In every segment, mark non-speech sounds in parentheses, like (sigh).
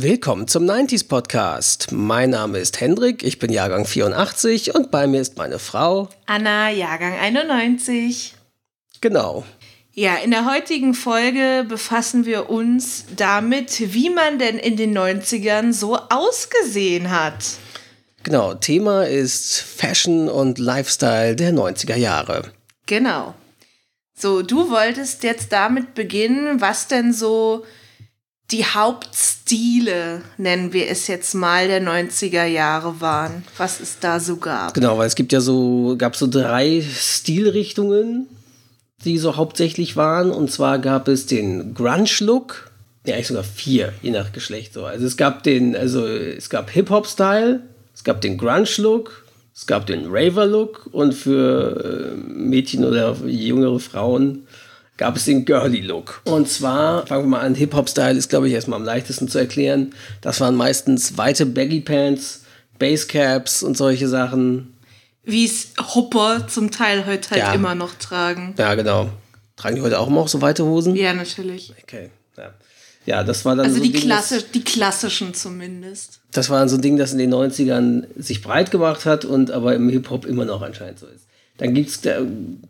Willkommen zum 90s Podcast. Mein Name ist Hendrik, ich bin Jahrgang 84 und bei mir ist meine Frau Anna, Jahrgang 91. Genau. Ja, in der heutigen Folge befassen wir uns damit, wie man denn in den 90ern so ausgesehen hat. Genau, Thema ist Fashion und Lifestyle der 90er Jahre. Genau. So, du wolltest jetzt damit beginnen, was denn so die Hauptstile, nennen wir es jetzt mal, der 90er Jahre waren. Was es da so gab. Genau, weil es gibt ja so, gab so drei Stilrichtungen, die so hauptsächlich waren. Und zwar gab es den Grunge-Look, ja, eigentlich sogar vier, je nach Geschlecht so. Also es gab den, also es gab Hip-Hop-Style, es gab den Grunge-Look, es gab den Raver-Look und für äh, Mädchen oder jüngere Frauen gab es den Girly-Look. Und zwar, fangen wir mal an, Hip-Hop-Style ist, glaube ich, erstmal am leichtesten zu erklären. Das waren meistens weite Baggy-Pants, Basecaps und solche Sachen. Wie es Hopper zum Teil heute halt ja. immer noch tragen. Ja, genau. Tragen die heute auch immer auch so weite Hosen? Ja, natürlich. Okay, ja. Ja, das war dann also so die, Ding, Klasse, die klassischen zumindest. Das war dann so ein Ding, das in den 90ern sich breit gemacht hat und aber im Hip-Hop immer noch anscheinend so ist. Dann gibt es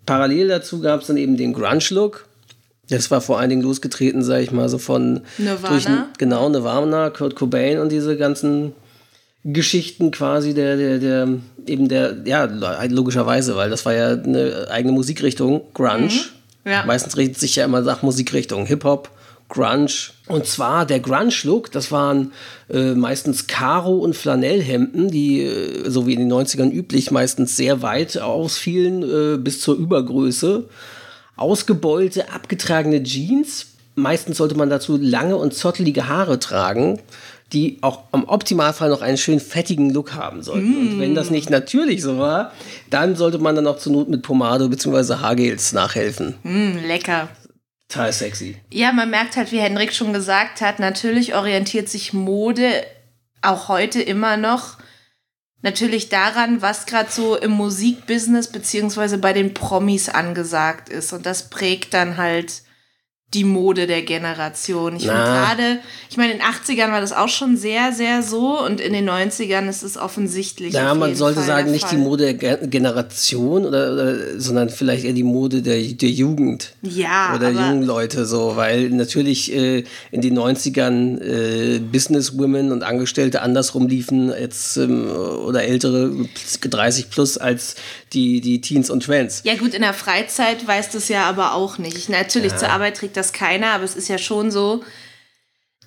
parallel dazu gab es dann eben den Grunge-Look. Das war vor allen Dingen losgetreten, sag ich mal, so von Nirvana. Durch, genau, Nirvana, Kurt Cobain und diese ganzen Geschichten quasi der, der, der, eben der, ja, logischerweise, weil das war ja eine eigene Musikrichtung, Grunge. Mhm. Ja. Meistens richtet sich ja immer nach Musikrichtung, Hip-Hop, Grunge. Und zwar der Grunge-Look, das waren äh, meistens Karo- und Flanellhemden, die, äh, so wie in den 90ern üblich, meistens sehr weit ausfielen, äh, bis zur Übergröße. Ausgebeulte, abgetragene Jeans. Meistens sollte man dazu lange und zottelige Haare tragen die auch im Optimalfall noch einen schön fettigen Look haben sollten. Mm. Und wenn das nicht natürlich so war, dann sollte man dann auch zur Not mit Pomade bzw. Haargels nachhelfen. Mm, lecker. Total sexy. Ja, man merkt halt, wie Henrik schon gesagt hat, natürlich orientiert sich Mode auch heute immer noch natürlich daran, was gerade so im Musikbusiness beziehungsweise bei den Promis angesagt ist. Und das prägt dann halt die Mode der Generation. Ich finde gerade, ich meine, in den 80ern war das auch schon sehr, sehr so und in den 90ern ist es offensichtlich. Ja, man sollte Fall sagen, nicht die Mode der Generation, oder, oder, sondern vielleicht eher die Mode der, der Jugend. Ja. Oder jungen Leute so, weil natürlich äh, in den 90ern äh, Businesswomen und Angestellte andersrum liefen jetzt ähm, oder ältere 30 plus als die, die Teens und Trends. Ja, gut, in der Freizeit weiß das ja aber auch nicht. Natürlich, ja. zur Arbeit trägt das keiner, aber es ist ja schon so,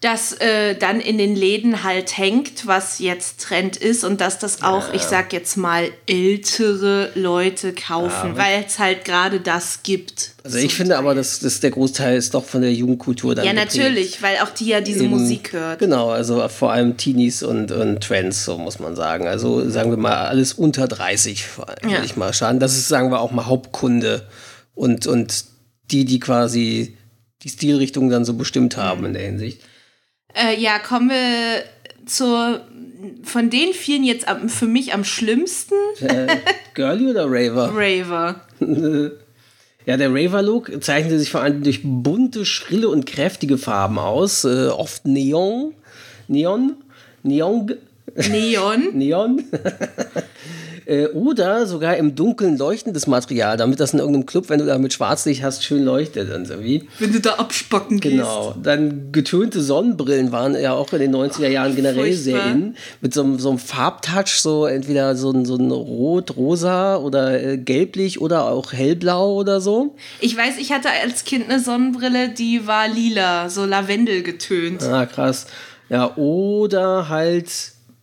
dass äh, dann in den Läden halt hängt, was jetzt Trend ist und dass das auch, ja. ich sag jetzt mal, ältere Leute kaufen, ja, weil es halt gerade das gibt. Also ich finde Teil. aber, dass, dass der Großteil ist doch von der Jugendkultur dann Ja, natürlich, weil auch die ja diese Eben, Musik hört. Genau, also vor allem Teenies und, und Trends, so muss man sagen. Also sagen wir mal, alles unter 30, ja. würde ich mal schauen. Das ist, sagen wir, auch mal Hauptkunde und, und die, die quasi die Stilrichtung dann so bestimmt haben in der Hinsicht. Äh, ja, kommen wir zur von den vielen jetzt am, für mich am schlimmsten. Äh, Girlie oder Raver? Raver. (laughs) ja, der Raver-Look zeichnete sich vor allem durch bunte, schrille und kräftige Farben aus. Äh, oft Neon. Neon. Neon. (laughs) Neon. Neon. (laughs) Äh, oder sogar im Dunkeln leuchtendes Material, damit das in irgendeinem Club, wenn du da mit Schwarzlicht hast, schön leuchtet und so wie. Wenn du da abspacken gehst. Genau. Dann getönte Sonnenbrillen waren ja auch in den 90er Jahren generell Furchtbar. sehr in. Mit so, so einem Farbtouch, so entweder so ein, so ein Rot, Rosa oder äh, gelblich oder auch hellblau oder so. Ich weiß, ich hatte als Kind eine Sonnenbrille, die war lila, so Lavendel getönt. Ah, krass. Ja, oder halt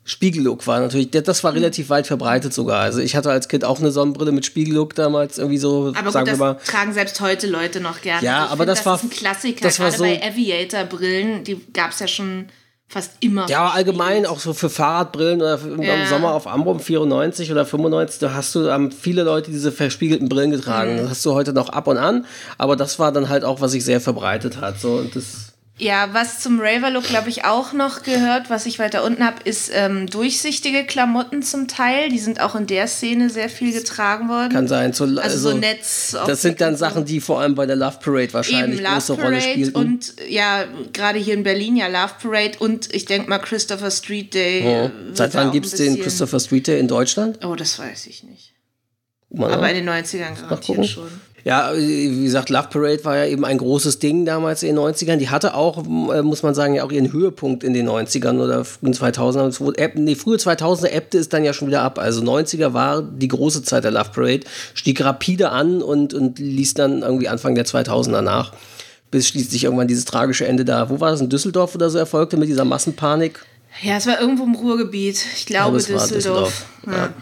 Spiegellook war natürlich, das war relativ weit verbreitet sogar. Also ich hatte als Kind auch eine Sonnenbrille mit Spiegellook damals irgendwie so. Aber sagen gut, das wir mal. tragen selbst heute Leute noch gerne. Ja, also aber find, das, das war ist ein Klassiker. Das war Gerade so, bei Aviator-Brillen, die gab es ja schon fast immer. Ja, allgemein auch so für Fahrradbrillen oder für, ja. im Sommer auf Ambrum 94 oder 95, da hast du haben viele Leute diese verspiegelten Brillen getragen. Mhm. Das hast du heute noch ab und an, aber das war dann halt auch, was sich sehr verbreitet hat. So und das Ja, was zum Raver-Look, glaube ich, auch noch gehört, was ich weiter unten habe, ist ähm, durchsichtige Klamotten zum Teil. Die sind auch in der Szene sehr viel getragen worden. Kann sein. So, also, also so Netz. Das sind dann Sachen, die vor allem bei der Love Parade wahrscheinlich Eben, große Rolle spielen. Und ja, gerade hier in Berlin ja Love Parade und ich denke mal Christopher Street Day. Ja. Seit wann gibt es den Christopher Street Day in Deutschland? Oh, das weiß ich nicht. Mal Aber in den 90ern garantiert schon. Ja, wie gesagt, Love Parade war ja eben ein großes Ding damals in den 90ern. Die hatte auch, äh, muss man sagen, ja auch ihren Höhepunkt in den 90ern oder frühen 2000ern. Nee, frühe 2000er ebbte es dann ja schon wieder ab. Also 90er war die große Zeit der Love Parade, stieg rapide an und, und ließ dann irgendwie Anfang der 2000er nach. Bis schließlich irgendwann dieses tragische Ende da, wo war das, in Düsseldorf oder so erfolgte mit dieser Massenpanik? Ja, es war irgendwo im Ruhrgebiet. Ich glaube, ja, Düsseldorf. Düsseldorf. Ja. Ja.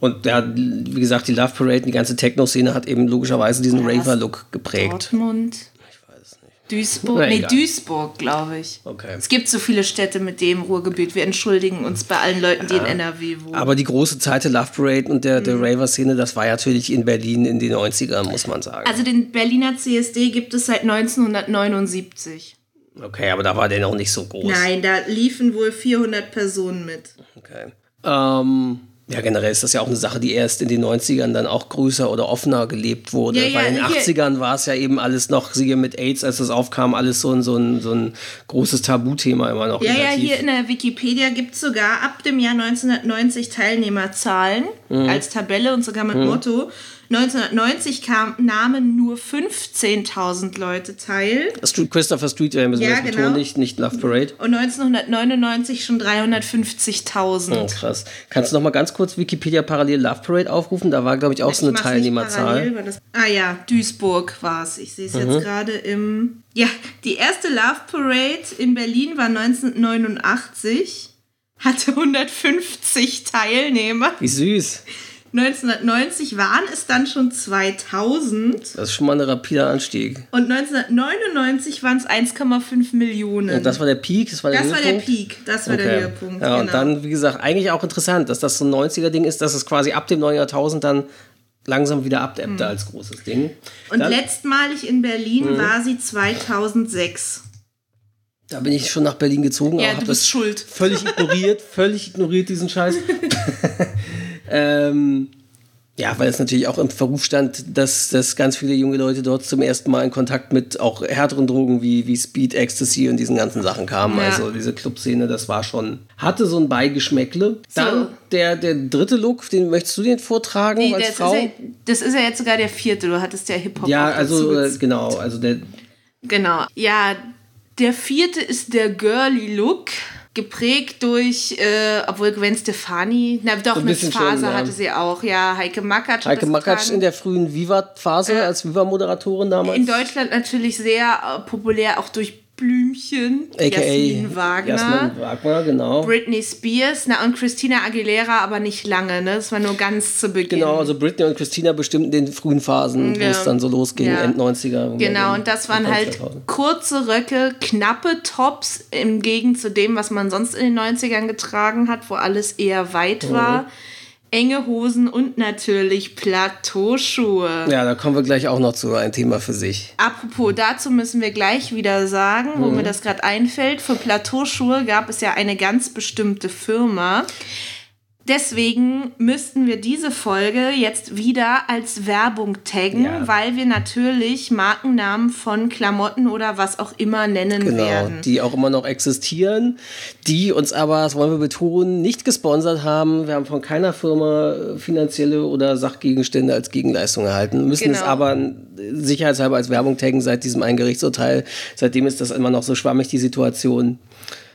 Und ja, wie gesagt, die Love Parade, die ganze Techno-Szene hat eben logischerweise diesen Raver-Look geprägt. Dortmund. Ich weiß es nicht. Duisburg. Na, nee, Duisburg, glaube ich. Okay. Es gibt so viele Städte mit dem Ruhrgebiet. Wir entschuldigen uns bei allen Leuten, die ja, in NRW wohnen. Aber die große Zeit der Love Parade und der, der mhm. Raver-Szene, das war natürlich in Berlin in den 90ern, muss man sagen. Also den Berliner CSD gibt es seit 1979. Okay, aber da war der noch nicht so groß. Nein, da liefen wohl 400 Personen mit. Okay. Ähm, ja, generell ist das ja auch eine Sache, die erst in den 90ern dann auch größer oder offener gelebt wurde. Ja, Weil in den 80ern war es ja eben alles noch, siehe mit AIDS, als das aufkam, alles so ein, so ein, so ein großes Tabuthema immer noch. Ja, relativ. ja, hier in der Wikipedia gibt es sogar ab dem Jahr 1990 Teilnehmerzahlen mhm. als Tabelle und sogar mit mhm. Motto. 1990 kam, nahmen nur 15.000 Leute teil. Christopher Street, wir müssen ja, das genau. nicht, nicht Love Parade. Und 1999 schon 350.000. Oh, krass. Kannst du noch mal ganz kurz Wikipedia parallel Love Parade aufrufen? Da war, glaube ich, auch ich so eine Teilnehmerzahl. Ah ja, Duisburg war es. Ich sehe es mhm. jetzt gerade im... Ja, die erste Love Parade in Berlin war 1989 hatte 150 Teilnehmer. Wie süß. 1990 waren es dann schon 2000. Das ist schon mal ein rapider Anstieg. Und 1999 waren es 1,5 Millionen. Und das war der Peak? Das war der, das War der Peak, das war okay. der Höhepunkt. Ja, genau. und dann, wie gesagt, eigentlich auch interessant, dass das so ein 90er-Ding ist, dass es quasi ab dem neuen Jahrtausend dann langsam wieder abdeppte hm. als großes Ding. Und dann, letztmalig in Berlin hm. war sie 2006. Da bin ich schon nach Berlin gezogen. Ja, du bist schuld. Völlig ignoriert, (laughs) völlig ignoriert diesen Scheiß. (laughs) Ähm, ja, weil es natürlich auch im Verruf stand, dass, dass ganz viele junge Leute dort zum ersten Mal in Kontakt mit auch härteren Drogen wie, wie Speed, Ecstasy und diesen ganzen Sachen kamen. Ja. Also diese Clubszene, das war schon, hatte so ein Beigeschmäckle. So. Dann der, der dritte Look, den möchtest du den vortragen nee, als Frau? Ist ja, das ist ja jetzt sogar der vierte, du hattest ja Hip-Hop. Ja, also äh, genau, also der... Genau, ja, der vierte ist der Girly Look geprägt durch, äh, obwohl Gwen Stefani, na doch, eine Phase schon, hatte sie auch, ja, Heike Makatsch. Heike Makatsch in der frühen Viva-Phase äh, als Viva-Moderatorin damals. In Deutschland natürlich sehr äh, populär, auch durch Blümchen, AKA Jasmin Wagner, Jasmin Wagner, genau. Britney Spears, na und Christina Aguilera, aber nicht lange, ne? Das war nur ganz zu Beginn. Genau, also Britney und Christina bestimmt in den frühen Phasen, ja. wo es dann so losging, ja. End 90er. Genau, und das waren halt 2000. kurze Röcke, knappe Tops im Gegensatz zu dem, was man sonst in den 90ern getragen hat, wo alles eher weit mhm. Enge Hosen und natürlich Plateauschuhe. Ja, da kommen wir gleich auch noch zu, ein Thema für sich. Apropos, dazu müssen wir gleich wieder sagen, wo mhm. mir das gerade einfällt. Für Plateauschuhe gab es ja eine ganz bestimmte Firma. Deswegen müssten wir diese Folge jetzt wieder als Werbung taggen, ja. weil wir natürlich Markennamen von Klamotten oder was auch immer nennen genau, werden. Die auch immer noch existieren, die uns aber, das wollen wir betonen, nicht gesponsert haben. Wir haben von keiner Firma finanzielle oder Sachgegenstände als Gegenleistung erhalten, müssen genau. es aber sicherheitshalber als Werbung taggen seit diesem einen Gerichtsurteil. Seitdem ist das immer noch so schwammig, die Situation.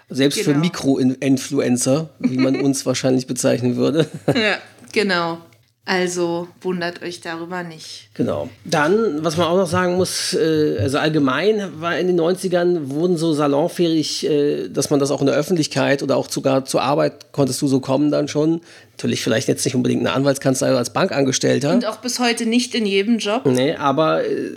Selbst genau. für Mikro-Influencer, wie man (laughs) uns wahrscheinlich bezeichnen würde. Ja, genau. Also wundert euch darüber nicht. Genau. Dann, was man auch noch sagen muss, äh, also allgemein war in den 90ern, wurden so salonfähig, äh, dass man das auch in der Öffentlichkeit oder auch sogar zur Arbeit konntest du so kommen dann schon. Natürlich vielleicht jetzt nicht unbedingt eine Anwaltskanzlei oder als Bankangestellter. Und auch bis heute nicht in jedem Job. Nee, aber äh,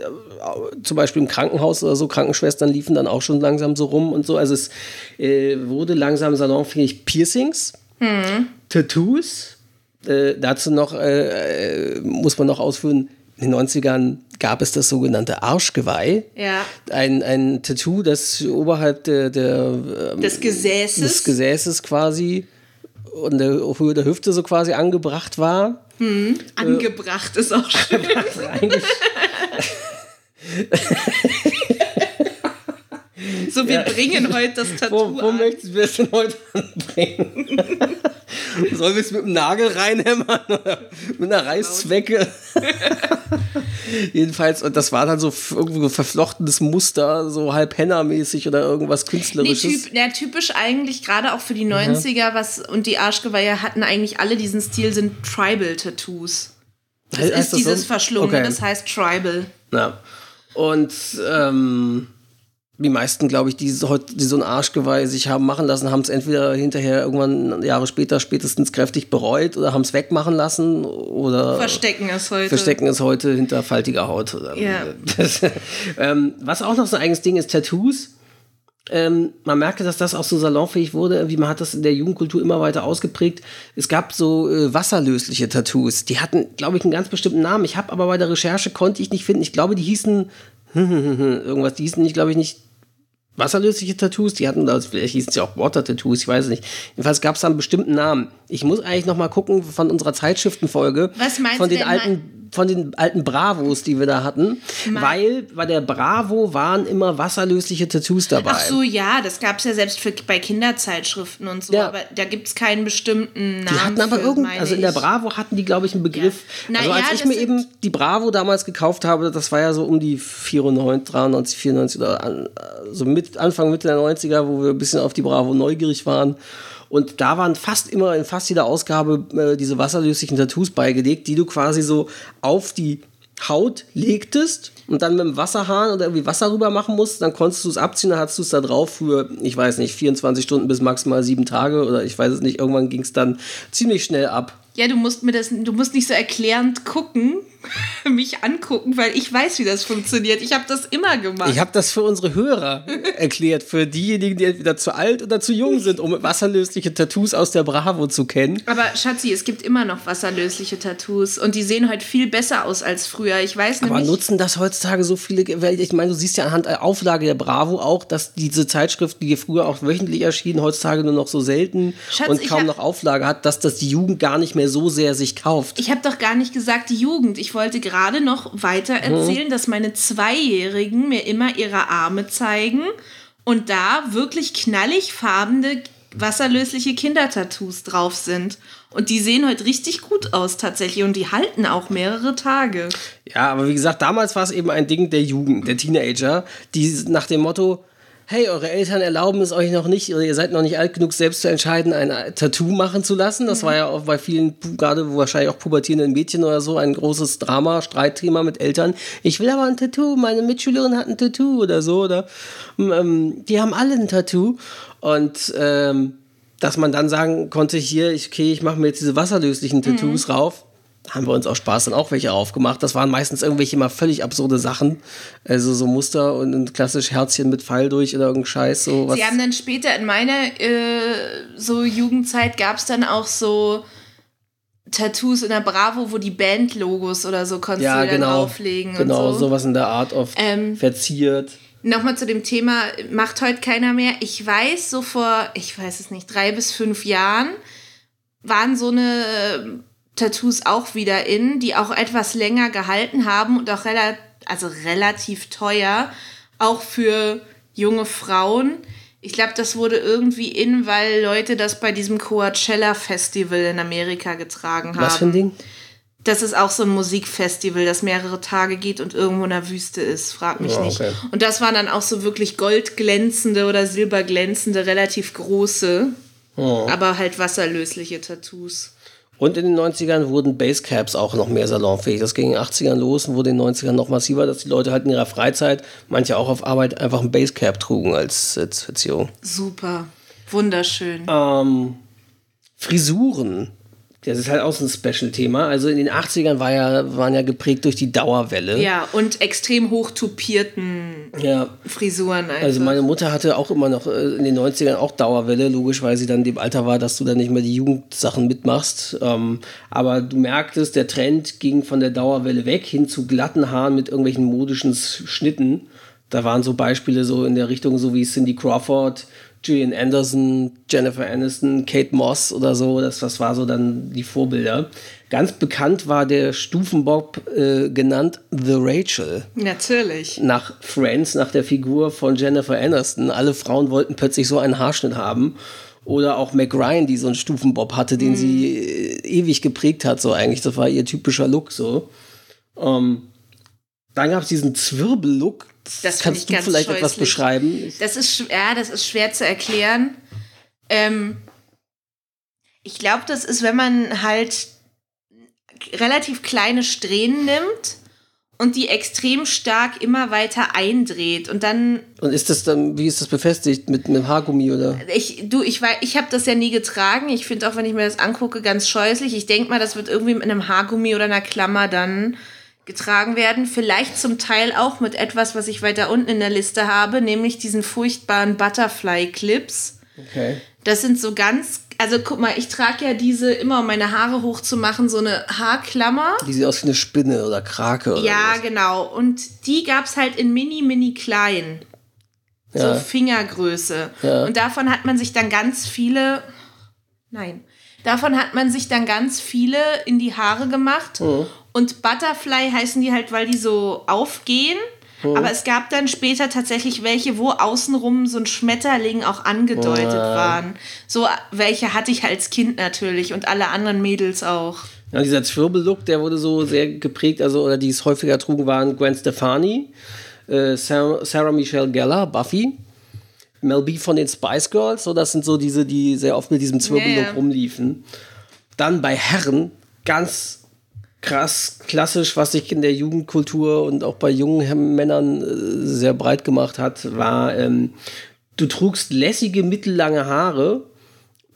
zum Beispiel im Krankenhaus oder so, Krankenschwestern liefen dann auch schon langsam so rum und so. Also es äh, wurde langsam salonfähig Piercings, hm. Tattoos, äh, dazu noch äh, äh, muss man noch ausführen, in den 90ern gab es das sogenannte Arschgeweih. Ja. Ein, ein Tattoo, das oberhalb der, der ähm, Des Gesäßes. des Gesäßes quasi und der Höhe der Hüfte so quasi angebracht war. Angebracht ist auch schön. (laughs) (laughs) So, wir bringen heute das (laughs) Tattoo wo, wo an. möchten wir es denn heute anbringen? (laughs) Sollen wir es mit dem Nagel reinhämmern oder mit einer Reißzwecke? (laughs) Jedenfalls, und das war dann so irgendwo ein verflochtenes Muster, so halb Henna-mäßig oder irgendwas Nee, Künstlerisches. typ, ja, typisch eigentlich, gerade auch für die 90er, was und die Arschgeweihe hatten eigentlich alle diesen Stil, sind Tribal-Tattoos. Das Heißt ist das dieses so? Verschlungene, Okay. das heißt Tribal. Ja. Und ähm, die meisten, glaube ich, die, so- die so ein Arschgeweih sich haben machen lassen, haben es entweder hinterher irgendwann Jahre später spätestens kräftig bereut oder haben es wegmachen lassen oder Verstecken es heute. verstecken es heute hinter faltiger Haut. Ja. Das, (laughs) ähm, was auch noch so ein eigenes Ding ist, Tattoos. Ähm, man merkte, dass das auch so salonfähig wurde. Irgendwie, man hat das in der Jugendkultur immer weiter ausgeprägt. Es gab so äh, wasserlösliche Tattoos. Die hatten, glaube ich, einen ganz bestimmten Namen. Ich habe aber bei der Recherche konnte ich nicht finden. Ich glaube, die hießen (laughs) irgendwas. Die hießen glaube ich, nicht wasserlösliche Tattoos. Die hatten, also vielleicht hießen sie auch Water-Tattoos. Ich weiß es nicht. Jedenfalls gab es da einen bestimmten Namen. Ich muss eigentlich noch mal gucken von unserer Zeitschriftenfolge. Was meinst von du den alten von den alten Bravos, die wir da hatten, weil bei der Bravo waren immer wasserlösliche Tattoos dabei. Ach so, ja, das gab es ja selbst für, bei Kinderzeitschriften und so, Ja. aber da gibt es keinen bestimmten Namen. Die hatten aber für, irgend, meine also in der. Bravo hatten die, glaube ich, einen Begriff. Na also als ja, ich mir eben die Bravo damals gekauft habe, das war ja so um die 94, 93, 94 oder an, so mit, Anfang, Mitte der 90er, wo wir ein bisschen auf die Bravo neugierig waren. Und da waren fast immer in fast jeder Ausgabe äh, diese wasserlöslichen Tattoos beigelegt, die du quasi so auf die Haut legtest und dann mit dem Wasserhahn oder irgendwie Wasser rüber machen musst, dann konntest du es abziehen, dann hattest du es da drauf für, ich weiß nicht, 24 Stunden bis maximal sieben Tage oder ich weiß es nicht, irgendwann ging es dann ziemlich schnell ab. Ja, du musst mir das, du musst nicht so erklärend gucken, (laughs) mich angucken, weil ich weiß, wie das funktioniert. Ich habe das immer gemacht. Ich habe das für unsere Hörer erklärt, für diejenigen, die entweder zu alt oder zu jung sind, um wasserlösliche Tattoos aus der Bravo zu kennen. aber Schatzi, es gibt immer noch wasserlösliche Tattoos und die sehen heute viel besser aus als früher. Ich weiß Aber nämlich. nutzen das heutzutage so viele? Weil ich meine, du siehst ja anhand der Auflage der Bravo auch, dass diese Zeitschrift, die früher auch wöchentlich erschien, heutzutage nur noch so selten Schatz, und kaum noch Auflage hat, dass das die Jugend gar nicht mehr so sehr sich kauft. Ich habe doch gar nicht gesagt, die Jugend. Ich wollte gerade noch weiter erzählen, dass meine Zweijährigen mir immer ihre Arme zeigen und da wirklich knallig farbene, wasserlösliche Kindertattoos drauf sind. Und die sehen heute richtig gut aus tatsächlich und die halten auch mehrere Tage. Ja, aber wie gesagt, damals war es eben ein Ding der Jugend, der Teenager, die nach dem Motto, hey, eure Eltern erlauben es euch noch nicht, oder ihr seid noch nicht alt genug, selbst zu entscheiden, ein Tattoo machen zu lassen. Das war ja auch bei vielen, gerade wahrscheinlich auch pubertierenden Mädchen oder so, ein großes Drama, Streitthema mit Eltern. Ich will aber ein Tattoo, meine Mitschülerin hat ein Tattoo oder so, oder ähm, die haben alle ein Tattoo. Und ähm, dass man dann sagen konnte, hier, ich, okay, ich mache mir jetzt diese wasserlöslichen Tattoos rauf, haben wir uns auch Spaß dann auch welche aufgemacht. Das waren meistens irgendwelche mal völlig absurde Sachen. Also so Muster und ein klassisch Herzchen mit Pfeil durch oder irgendein Scheiß. So was. Sie haben dann später in meiner äh, so Jugendzeit gab es dann auch so Tattoos in der Bravo, wo die Bandlogos oder so konntest ja, du dann genau. drauflegen Genau, und so. sowas in der Art oft Ähm, verziert. Nochmal zu dem Thema, macht heute keiner mehr. Ich weiß, so vor, ich weiß es nicht, drei bis fünf Jahren waren so eine Tattoos auch wieder in, die auch etwas länger gehalten haben und auch rela also relativ teuer, auch für junge Frauen. Ich glaube, das wurde irgendwie in, weil Leute das bei diesem Coachella Festival in Amerika getragen haben. Was für ein Ding? Das ist auch so ein Musikfestival, das mehrere Tage geht und irgendwo in der Wüste ist. Frag mich Ja, nicht. okay. Und das waren dann auch so wirklich goldglänzende oder silberglänzende, relativ große, aber halt wasserlösliche Tattoos. Und in den 90ern wurden Basecaps auch noch mehr salonfähig. Das ging in den 80ern los und wurde in den 90ern noch massiver, dass die Leute halt in ihrer Freizeit, manche auch auf Arbeit, einfach ein Basecap trugen als, als Verzierung. Super. Wunderschön. Ähm, Frisuren. Das ist halt auch so ein Special-Thema. Also in den 80ern war ja, waren ja geprägt durch die Dauerwelle. Ja, und extrem hoch tupierten ja. Frisuren. Einfach. Also meine Mutter hatte auch immer noch äh, in den 90ern auch Dauerwelle, logisch, weil sie dann dem Alter war, dass du dann nicht mehr die Jugendsachen mitmachst. Ähm, aber du merktest, der Trend ging von der Dauerwelle weg hin zu glatten Haaren mit irgendwelchen modischen Schnitten. Da waren so Beispiele so in der Richtung, so wie Cindy Crawford, Gillian Anderson, Jennifer Aniston, Kate Moss oder so. Das, das war so dann die Vorbilder. Ganz bekannt war der Stufenbob äh, genannt The Rachel. Natürlich. Nach Friends, nach der Figur von Jennifer Aniston. Alle Frauen wollten plötzlich so einen Haarschnitt haben. Oder auch Mac Ryan, die so einen Stufenbob hatte, den mm. sie äh, ewig geprägt hat, so eigentlich. Das war ihr typischer Look so. Ähm, dann gab es diesen Zwirbellook, das Kannst du vielleicht scheußlich. etwas beschreiben? Das ist, ja, das ist schwer zu erklären. Ähm, ich glaube, das ist, wenn man halt relativ kleine Strähnen nimmt und die extrem stark immer weiter eindreht und dann und ist das dann wie ist das befestigt mit einem Haargummi oder ich du ich ich habe das ja nie getragen ich finde auch wenn ich mir das angucke ganz scheußlich ich denke mal das wird irgendwie mit einem Haargummi oder einer Klammer dann getragen werden. Vielleicht zum Teil auch mit etwas, was ich weiter unten in der Liste habe, nämlich diesen furchtbaren Butterfly-Clips. Okay. Das sind so ganz, also guck mal, ich trage ja diese immer, um meine Haare hochzumachen, so eine Haarklammer. Die sieht aus wie eine Spinne oder Krake oder Ja, was. genau. Und die gab es halt in mini, mini klein. Ja. So Fingergröße. Ja. Und davon hat man sich dann ganz viele. Nein. Davon hat man sich dann ganz viele in die Haare gemacht. Mhm. Und Butterfly heißen die halt, weil die so aufgehen. Mhm. Aber es gab dann später tatsächlich welche, wo außenrum so ein Schmetterling auch angedeutet mhm. waren. So welche hatte ich als Kind natürlich und alle anderen Mädels auch. Ja, dieser Zwirbellook, der wurde so sehr geprägt, also oder die es häufiger trugen, waren Gwen Stefani, äh, Sarah, Sarah Michelle Gellar, Buffy. Mel B von den Spice Girls, so das sind so diese, die sehr oft mit diesem Zwirbellook yeah. rumliefen. Dann bei Herren ganz krass klassisch, was sich in der Jugendkultur und auch bei jungen Männern äh, sehr breit gemacht hat, war, ähm, du trugst lässige mittellange Haare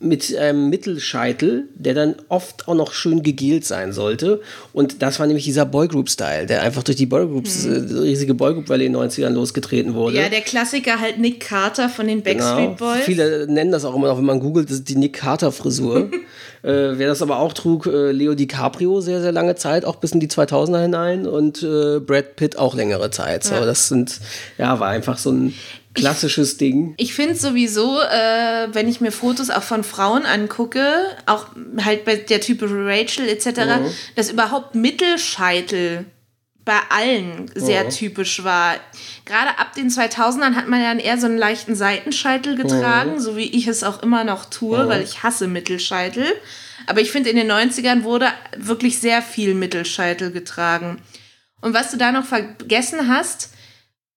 mit einem Mittelscheitel, der dann oft auch noch schön gegelt sein sollte. Und das war nämlich dieser Boygroup-Style, der einfach durch die Boygroups, hm. äh, riesige Boygroup-Welle in den 90ern losgetreten wurde. Ja, der Klassiker halt Nick Carter von den Backstreet genau. Boys. Viele nennen das auch immer noch, wenn man googelt, das ist die Nick Carter-Frisur. (laughs) äh, wer das aber auch trug, äh, Leo DiCaprio sehr, sehr lange Zeit, auch bis in die 2000er hinein und äh, Brad Pitt auch längere Zeit. So, ja. das sind, ja, war einfach so ein klassisches Ding. Ich finde sowieso, äh, wenn ich mir Fotos auch von Frauen angucke, auch halt bei der Type Rachel etc., mhm. dass überhaupt Mittelscheitel bei allen sehr mhm. typisch war. Gerade ab den 2000ern hat man ja eher so einen leichten Seitenscheitel getragen, mhm. so wie ich es auch immer noch tue, mhm. weil ich hasse Mittelscheitel. Aber ich finde, in den 90ern wurde wirklich sehr viel Mittelscheitel getragen. Und was du da noch vergessen hast,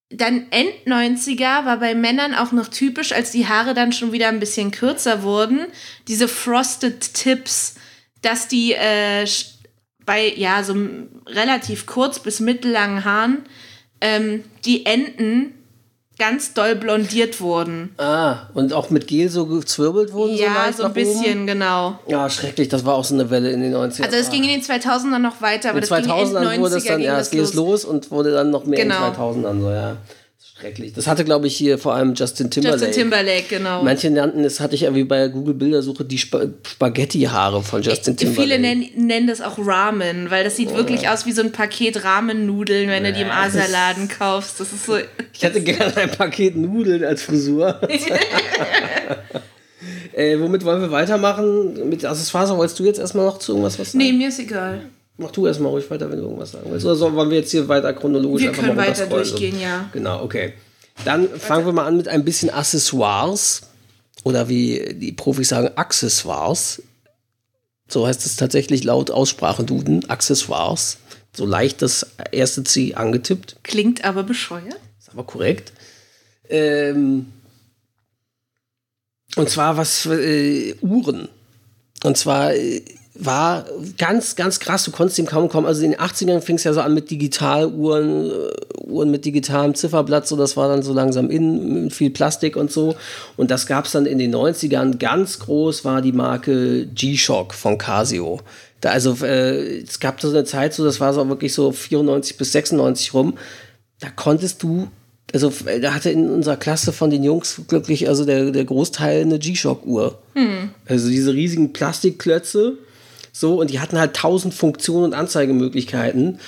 dann End-90er war bei Männern auch noch typisch, als die Haare dann schon wieder ein bisschen kürzer wurden, diese Frosted Tips, dass die äh, bei ja so relativ kurz bis mittellangen Haaren ähm, die Enden ganz doll blondiert wurden. Ah, und auch mit Gel so gezwirbelt wurden? Ja, so, so ein bisschen, oben? genau. Ja, schrecklich, das war auch so eine Welle in den 90ern. Also es ging in den 2000ern noch weiter, aber in den 2000ern wurde es dann, ja, es ging los. los und wurde dann noch mehr genau. in den 2000ern so, ja. Schrecklich. Das hatte, glaube ich, hier vor allem Justin Timberlake. Justin Timberlake, genau. Manche nannten es, hatte ich irgendwie bei Google Bildersuche, die Sp Spaghetti-Haare von Justin Timberlake. Viele nennen, nennen das auch Ramen, weil das sieht oh. wirklich aus wie so ein Paket Ramen-Nudeln, wenn ja. du die im Asialaden kaufst. Das ist so. Ich hätte gerne ein Paket Nudeln als Frisur. (laughs) äh, womit wollen wir weitermachen? Mit Accessoires wolltest du jetzt erstmal noch zu irgendwas was sagen? Nee, mir ist egal. Mach du erstmal ruhig weiter, wenn du irgendwas sagen willst. Oder wollen wir jetzt hier weiter chronologisch wir einfach können mal weiter durchgehen, ja. Genau, okay. Dann fangen wir mal an mit ein bisschen Accessoires. Oder wie die Profis sagen, Accessoires. So heißt es tatsächlich laut Aussprachenduden, Accessoires. So leicht das erste C angetippt. Klingt aber bescheuert. Ist aber korrekt. Ähm, und zwar was äh, Uhren. Und zwar äh, war ganz, ganz krass. Du konntest dem kaum kommen. Also in den 80ern fing es ja so an mit Digitaluhren, äh, Uhren mit digitalem Zifferblatt, so das war dann so langsam in, mit viel Plastik und so. Und das gab es dann in den 90ern. Ganz groß war die Marke G-Shock von Casio. Da also, äh, es gab so eine Zeit, so das war so wirklich so 94 bis 96 rum. Da konntest du also da hatte in unserer Klasse von den Jungs glücklich, also der, der Großteil eine G-Shock-Uhr. Hm. Also diese riesigen Plastikklötze, so, und die hatten halt tausend Funktionen und Anzeigemöglichkeiten.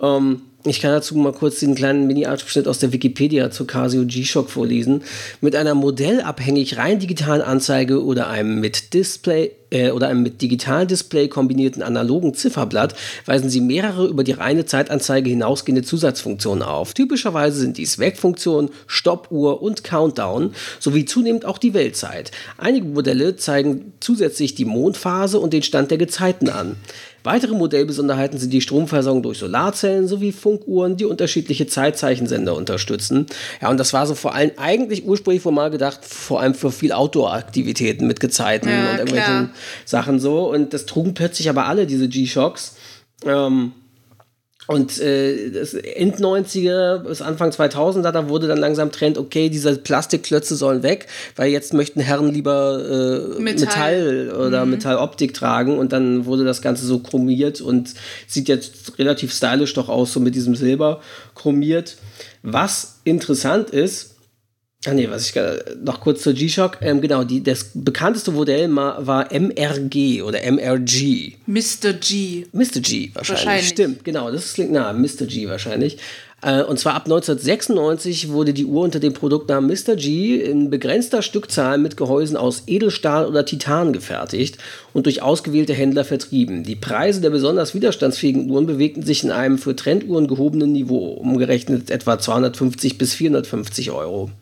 Ähm, ich kann dazu mal kurz den kleinen Mini-Abschnitt aus der Wikipedia zu Casio G-Shock vorlesen. Mit einer modellabhängig rein digitalen Anzeige oder einem mit Display äh, oder einem mit Digitaldisplay kombinierten analogen Zifferblatt weisen sie mehrere über die reine Zeitanzeige hinausgehende Zusatzfunktionen auf. Typischerweise sind dies Wegfunktionen, Stoppuhr und Countdown sowie zunehmend auch die Weltzeit. Einige Modelle zeigen zusätzlich die Mondphase und den Stand der Gezeiten an. Weitere Modellbesonderheiten sind die Stromversorgung durch Solarzellen sowie Funkuhren, die unterschiedliche Zeitzeichensender unterstützen. Ja, und das war so vor allem eigentlich ursprünglich mal gedacht, vor allem für viel Outdoor-Aktivitäten mit Gezeiten ja, und irgendwelchen klar. Sachen so. Und das trugen plötzlich aber alle diese G-Shocks. Ähm, und äh, das End 90er bis Anfang 2000er, da wurde dann langsam Trend, okay, diese Plastikklötze sollen weg, weil jetzt möchten Herren lieber äh, Metall. Metall. oder mhm. Metalloptik tragen und dann wurde das Ganze so chromiert und sieht jetzt relativ stylisch doch aus, so mit diesem Silber chromiert. Was interessant ist, Ah nee, was ich noch kurz zur G-Shock. Ähm, genau, die, das bekannteste Modell war MRG oder MRG. Mr. G. Mr. G wahrscheinlich. wahrscheinlich. Stimmt, genau, das klingt nah. Mr. G wahrscheinlich. Äh, und zwar ab 1996 wurde die Uhr unter dem Produktnamen Mr. G in begrenzter Stückzahl mit Gehäusen aus Edelstahl oder Titan gefertigt und durch ausgewählte Händler vertrieben. Die Preise der besonders widerstandsfähigen Uhren bewegten sich in einem für Trenduhren gehobenen Niveau, umgerechnet etwa 250 bis 450 Euro.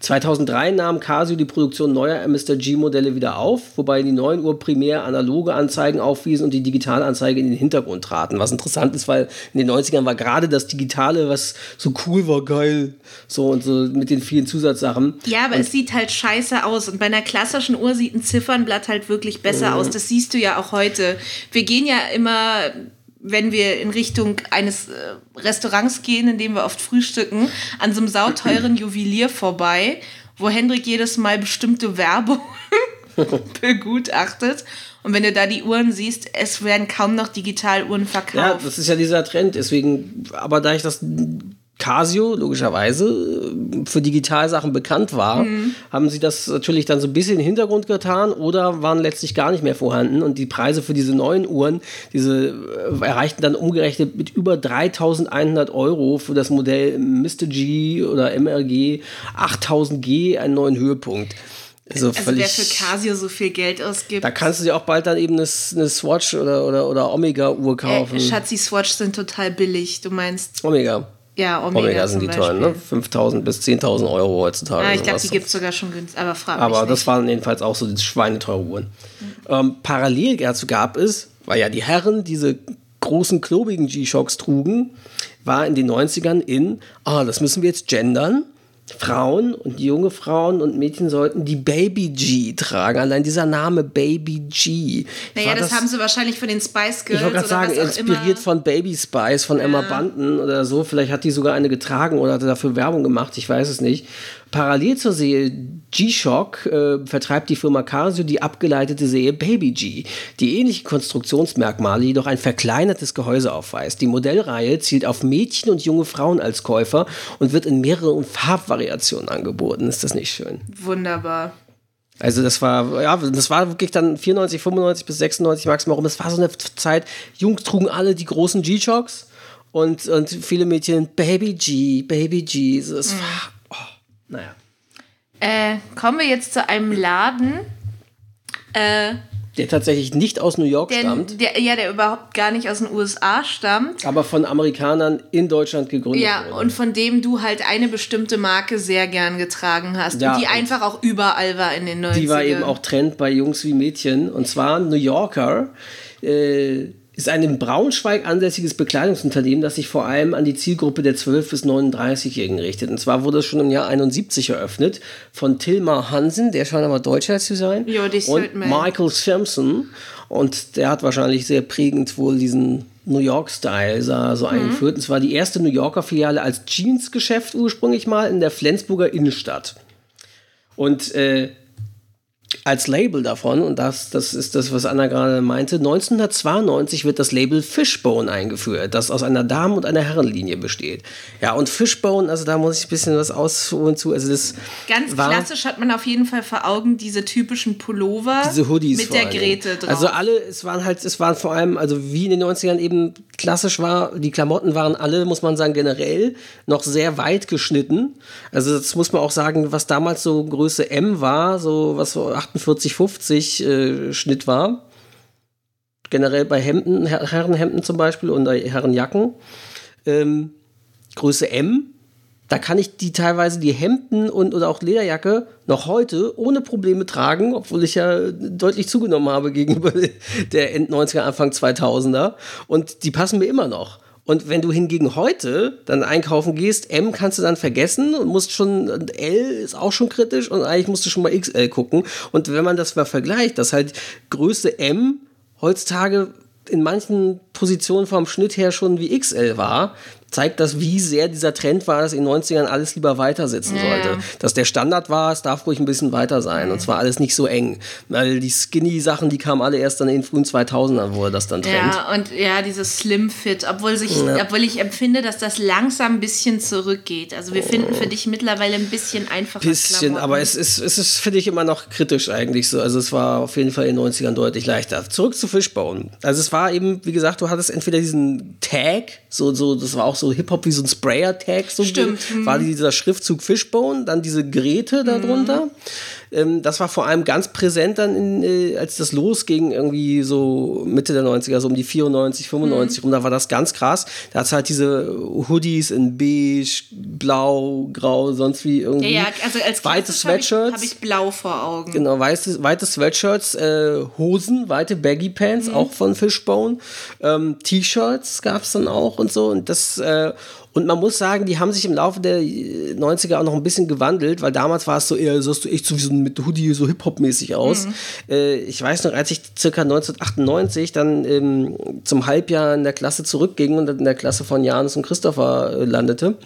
2003 nahm Casio die Produktion neuer MSG-Modelle wieder auf, wobei die neuen Uhr primär analoge Anzeigen aufwiesen und die Digitalanzeige in den Hintergrund traten. Was interessant ist, weil in den 90ern war gerade das Digitale, was so cool war, geil. So und so mit den vielen Zusatzsachen. Ja, aber und es sieht halt scheiße aus. Und bei einer klassischen Uhr sieht ein Ziffernblatt halt wirklich besser mhm. aus. Das siehst du ja auch heute. Wir gehen ja immer wenn wir in Richtung eines äh, Restaurants gehen, in dem wir oft frühstücken, an so einem sauteuren (clears throat) Juwelier vorbei, wo Hendrik jedes Mal bestimmte Werbung (laughs) begutachtet. Und wenn du da die Uhren siehst, es werden kaum noch Digitaluhren verkauft. Ja, das ist ja dieser Trend. Deswegen, aber da ich das Casio logischerweise für Digitalsachen bekannt war, mhm. haben sie das natürlich dann so ein bisschen in den Hintergrund getan oder waren letztlich gar nicht mehr vorhanden. Und die Preise für diese neuen Uhren, diese äh, erreichten dann umgerechnet mit über 3100 Euro für das Modell Mr. G oder MRG 8000G einen neuen Höhepunkt. Also, also völlig, wer für Casio so viel Geld ausgibt. Da kannst du dir auch bald dann eben eine, eine Swatch oder, oder, oder Omega-Uhr kaufen. Äh, Schatzi, Swatch sind total billig. Du meinst. Omega. Ja, Omega, Omega sind die teuren, ne? 5.000 bis 10.000 Euro heutzutage. Ja, ich glaube, die gibt es sogar schon günstig, aber frag Aber das waren jedenfalls auch so die schweineteure Uhren. Mhm. Ähm, parallel dazu gab es, weil ja die Herren diese großen, klobigen G-Shocks trugen, war in den 90ern in, ah, das müssen wir jetzt gendern. Frauen und junge Frauen und Mädchen sollten die Baby G tragen. Allein dieser Name Baby G. Naja, das, das, haben sie wahrscheinlich von den Spice Girls. Ich wollte gerade sagen, inspiriert immer. von Baby Spice, von ja. Emma Bunton oder so. Vielleicht hat die sogar eine getragen oder hat dafür Werbung gemacht, ich weiß es nicht. Parallel zur Serie G-Shock äh, vertreibt die Firma Casio die abgeleitete Serie Baby G, die ähnliche Konstruktionsmerkmale, jedoch ein verkleinertes Gehäuse aufweist. Die Modellreihe zielt auf Mädchen und junge Frauen als Käufer und wird in mehreren Farbvariationen angeboten. Ist das nicht schön? Wunderbar. Also das war, ja, das war wirklich dann 94, 95 bis 96 maximal rum. Das war so eine Zeit, Jungs trugen alle die großen G-Shocks und, und viele Mädchen Baby G, Baby G. Das mhm. war naja. Äh, kommen wir jetzt zu einem Laden. Äh, der tatsächlich nicht aus New York der, stammt. Der, ja, der überhaupt gar nicht aus den USA stammt. Aber von Amerikanern in Deutschland gegründet ja, wurde. Ja, und von dem du halt eine bestimmte Marke sehr gern getragen hast. Ja, und die und einfach auch überall war in den 90ern. Die war eben auch Trend bei Jungs wie Mädchen. Und zwar New Yorker. Äh, ist ein in Braunschweig ansässiges Bekleidungsunternehmen, das sich vor allem an die Zielgruppe der 12- bis 39-Jährigen richtet. Und zwar wurde es schon im Jahr 71 eröffnet von Tilmar Hansen, der scheint aber Deutscher zu sein, jo, und Michael Simpson. Und der hat wahrscheinlich sehr prägend wohl diesen New York-Style so mhm. eingeführt. Und zwar die erste New Yorker Filiale als Jeans-Geschäft ursprünglich mal in der Flensburger Innenstadt. Und äh, als Label davon, und das, das ist das, was Anna gerade meinte, 1992 wird das Label Fishbone eingeführt, das aus einer Damen- und einer Herrenlinie besteht. Ja, und Fishbone, also da muss ich ein bisschen was ausholen zu. Also das Ganz klassisch hat man auf jeden Fall vor Augen diese typischen Pullover diese Hoodies mit der Grete drauf. Also alle, es waren halt, es waren vor allem, also wie in den 90ern eben klassisch war, die Klamotten waren alle, muss man sagen, generell noch sehr weit geschnitten. Also das muss man auch sagen, was damals so Größe M war, so was so 48, 50 äh, Schnitt war. Generell bei Hemden, Her Herrenhemden zum Beispiel und Herrenjacken. Ähm, Größe M. Da kann ich die teilweise die Hemden und oder auch Lederjacke noch heute ohne Probleme tragen, obwohl ich ja deutlich zugenommen habe gegenüber (laughs) der End 90er, Anfang 2000er. Und die passen mir immer noch. Und wenn du hingegen heute dann einkaufen gehst, M kannst du dann vergessen und musst schon, L ist auch schon kritisch und eigentlich musst du schon mal XL gucken. Und wenn man das mal vergleicht, dass halt Größe M heutzutage in manchen Positionen vom Schnitt her schon wie XL war, zeigt das, wie sehr dieser Trend war, dass in den 90ern alles lieber weitersitzen ja. sollte. Dass der Standard war, es darf ruhig ein bisschen weiter sein. Mhm. Und zwar alles nicht so eng. Weil die Skinny-Sachen, die kamen alle erst dann in den frühen 2000ern, wo er das dann trennt. Ja, und ja, dieses Slim-Fit, obwohl, ja. obwohl ich empfinde, dass das langsam ein bisschen zurückgeht. Also wir finden für dich mittlerweile ein bisschen einfacher Bisschen, Klamotten. aber es ist, es ist, finde ich, immer noch kritisch eigentlich so. Also es war auf jeden Fall in den 90ern deutlich leichter. Zurück zu Fishbone. Also es war eben, wie gesagt, du hattest entweder diesen Tag, so, so, das war auch so Hip-Hop wie so ein Sprayer-Tag. So Stimmt. War dieser Schriftzug Fishbone, dann diese Grete darunter. Mhm. Ähm, das war vor allem ganz präsent dann, in, äh, als das losging, irgendwie so Mitte der 90er, so um die 94, 95 mhm. rum, da war das ganz krass. Da hat es halt diese Hoodies in beige, blau, grau, sonst wie irgendwie. Ja, ja also als weite Sweatshirts. Habe ich, hab ich, blau vor Augen. Genau, weite, weite Sweatshirts, äh, Hosen, weite Baggy Pants, mhm. auch von Fishbone. Ähm, T-Shirts gab es dann auch und so. Und das, äh, und man muss sagen, die haben sich im Laufe der 90er auch noch ein bisschen gewandelt, weil damals war es so eher, sahst du echt so wie so mit Hoodie so Hip-Hop-mäßig aus. Mhm. Äh, ich weiß noch, als ich circa 1998 dann ähm, zum Halbjahr in der Klasse zurückging und in der Klasse von Janus und Christopher äh, landete,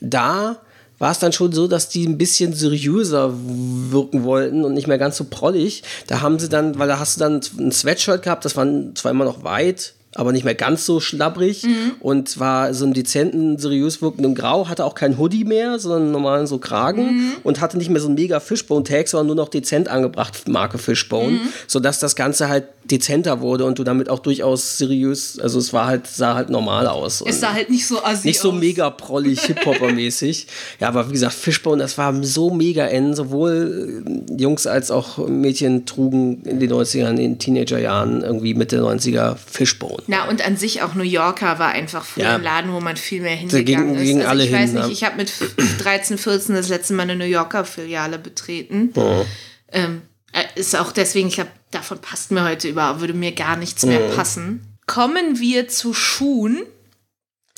da war es dann schon so, dass die ein bisschen seriöser wirken wollten und nicht mehr ganz so prollig. Da haben sie dann, weil da hast du dann ein Sweatshirt gehabt, das war zwar immer noch weit, aber nicht mehr ganz so schlabbrig mhm. und war so einen dezenten, seriös wirkenden Grau, hatte auch kein Hoodie mehr, sondern einen normalen so Kragen mhm. und hatte nicht mehr so einen mega Fishbone-Tag, sondern nur noch dezent angebracht, Marke Fishbone, mhm. sodass das Ganze halt dezenter wurde und du damit auch durchaus seriös, also es war halt, sah halt normal aus. Es sah halt nicht so assi Nicht so aus. mega prollig, (laughs) Hip-Hopper-mäßig. ja, aber wie gesagt, Fishbone, das war so mega eng, sowohl äh, Jungs als auch Mädchen trugen in den 90ern, in den Teenagerjahren, irgendwie Mitte 90er Fishbone. Na, und an sich auch New Yorker war einfach früher ja. ein Laden, wo man viel mehr hingegangen ging, ging ist. Also ich hin, weiß nicht, ich habe mit 13, 14 (clears throat) das letzte Mal eine New Yorker Filiale betreten. Oh. Ähm, äh, ist auch deswegen, ich glaube, davon passt mir heute überhaupt, würde mir gar nichts mehr passen. Kommen wir zu Schuhen.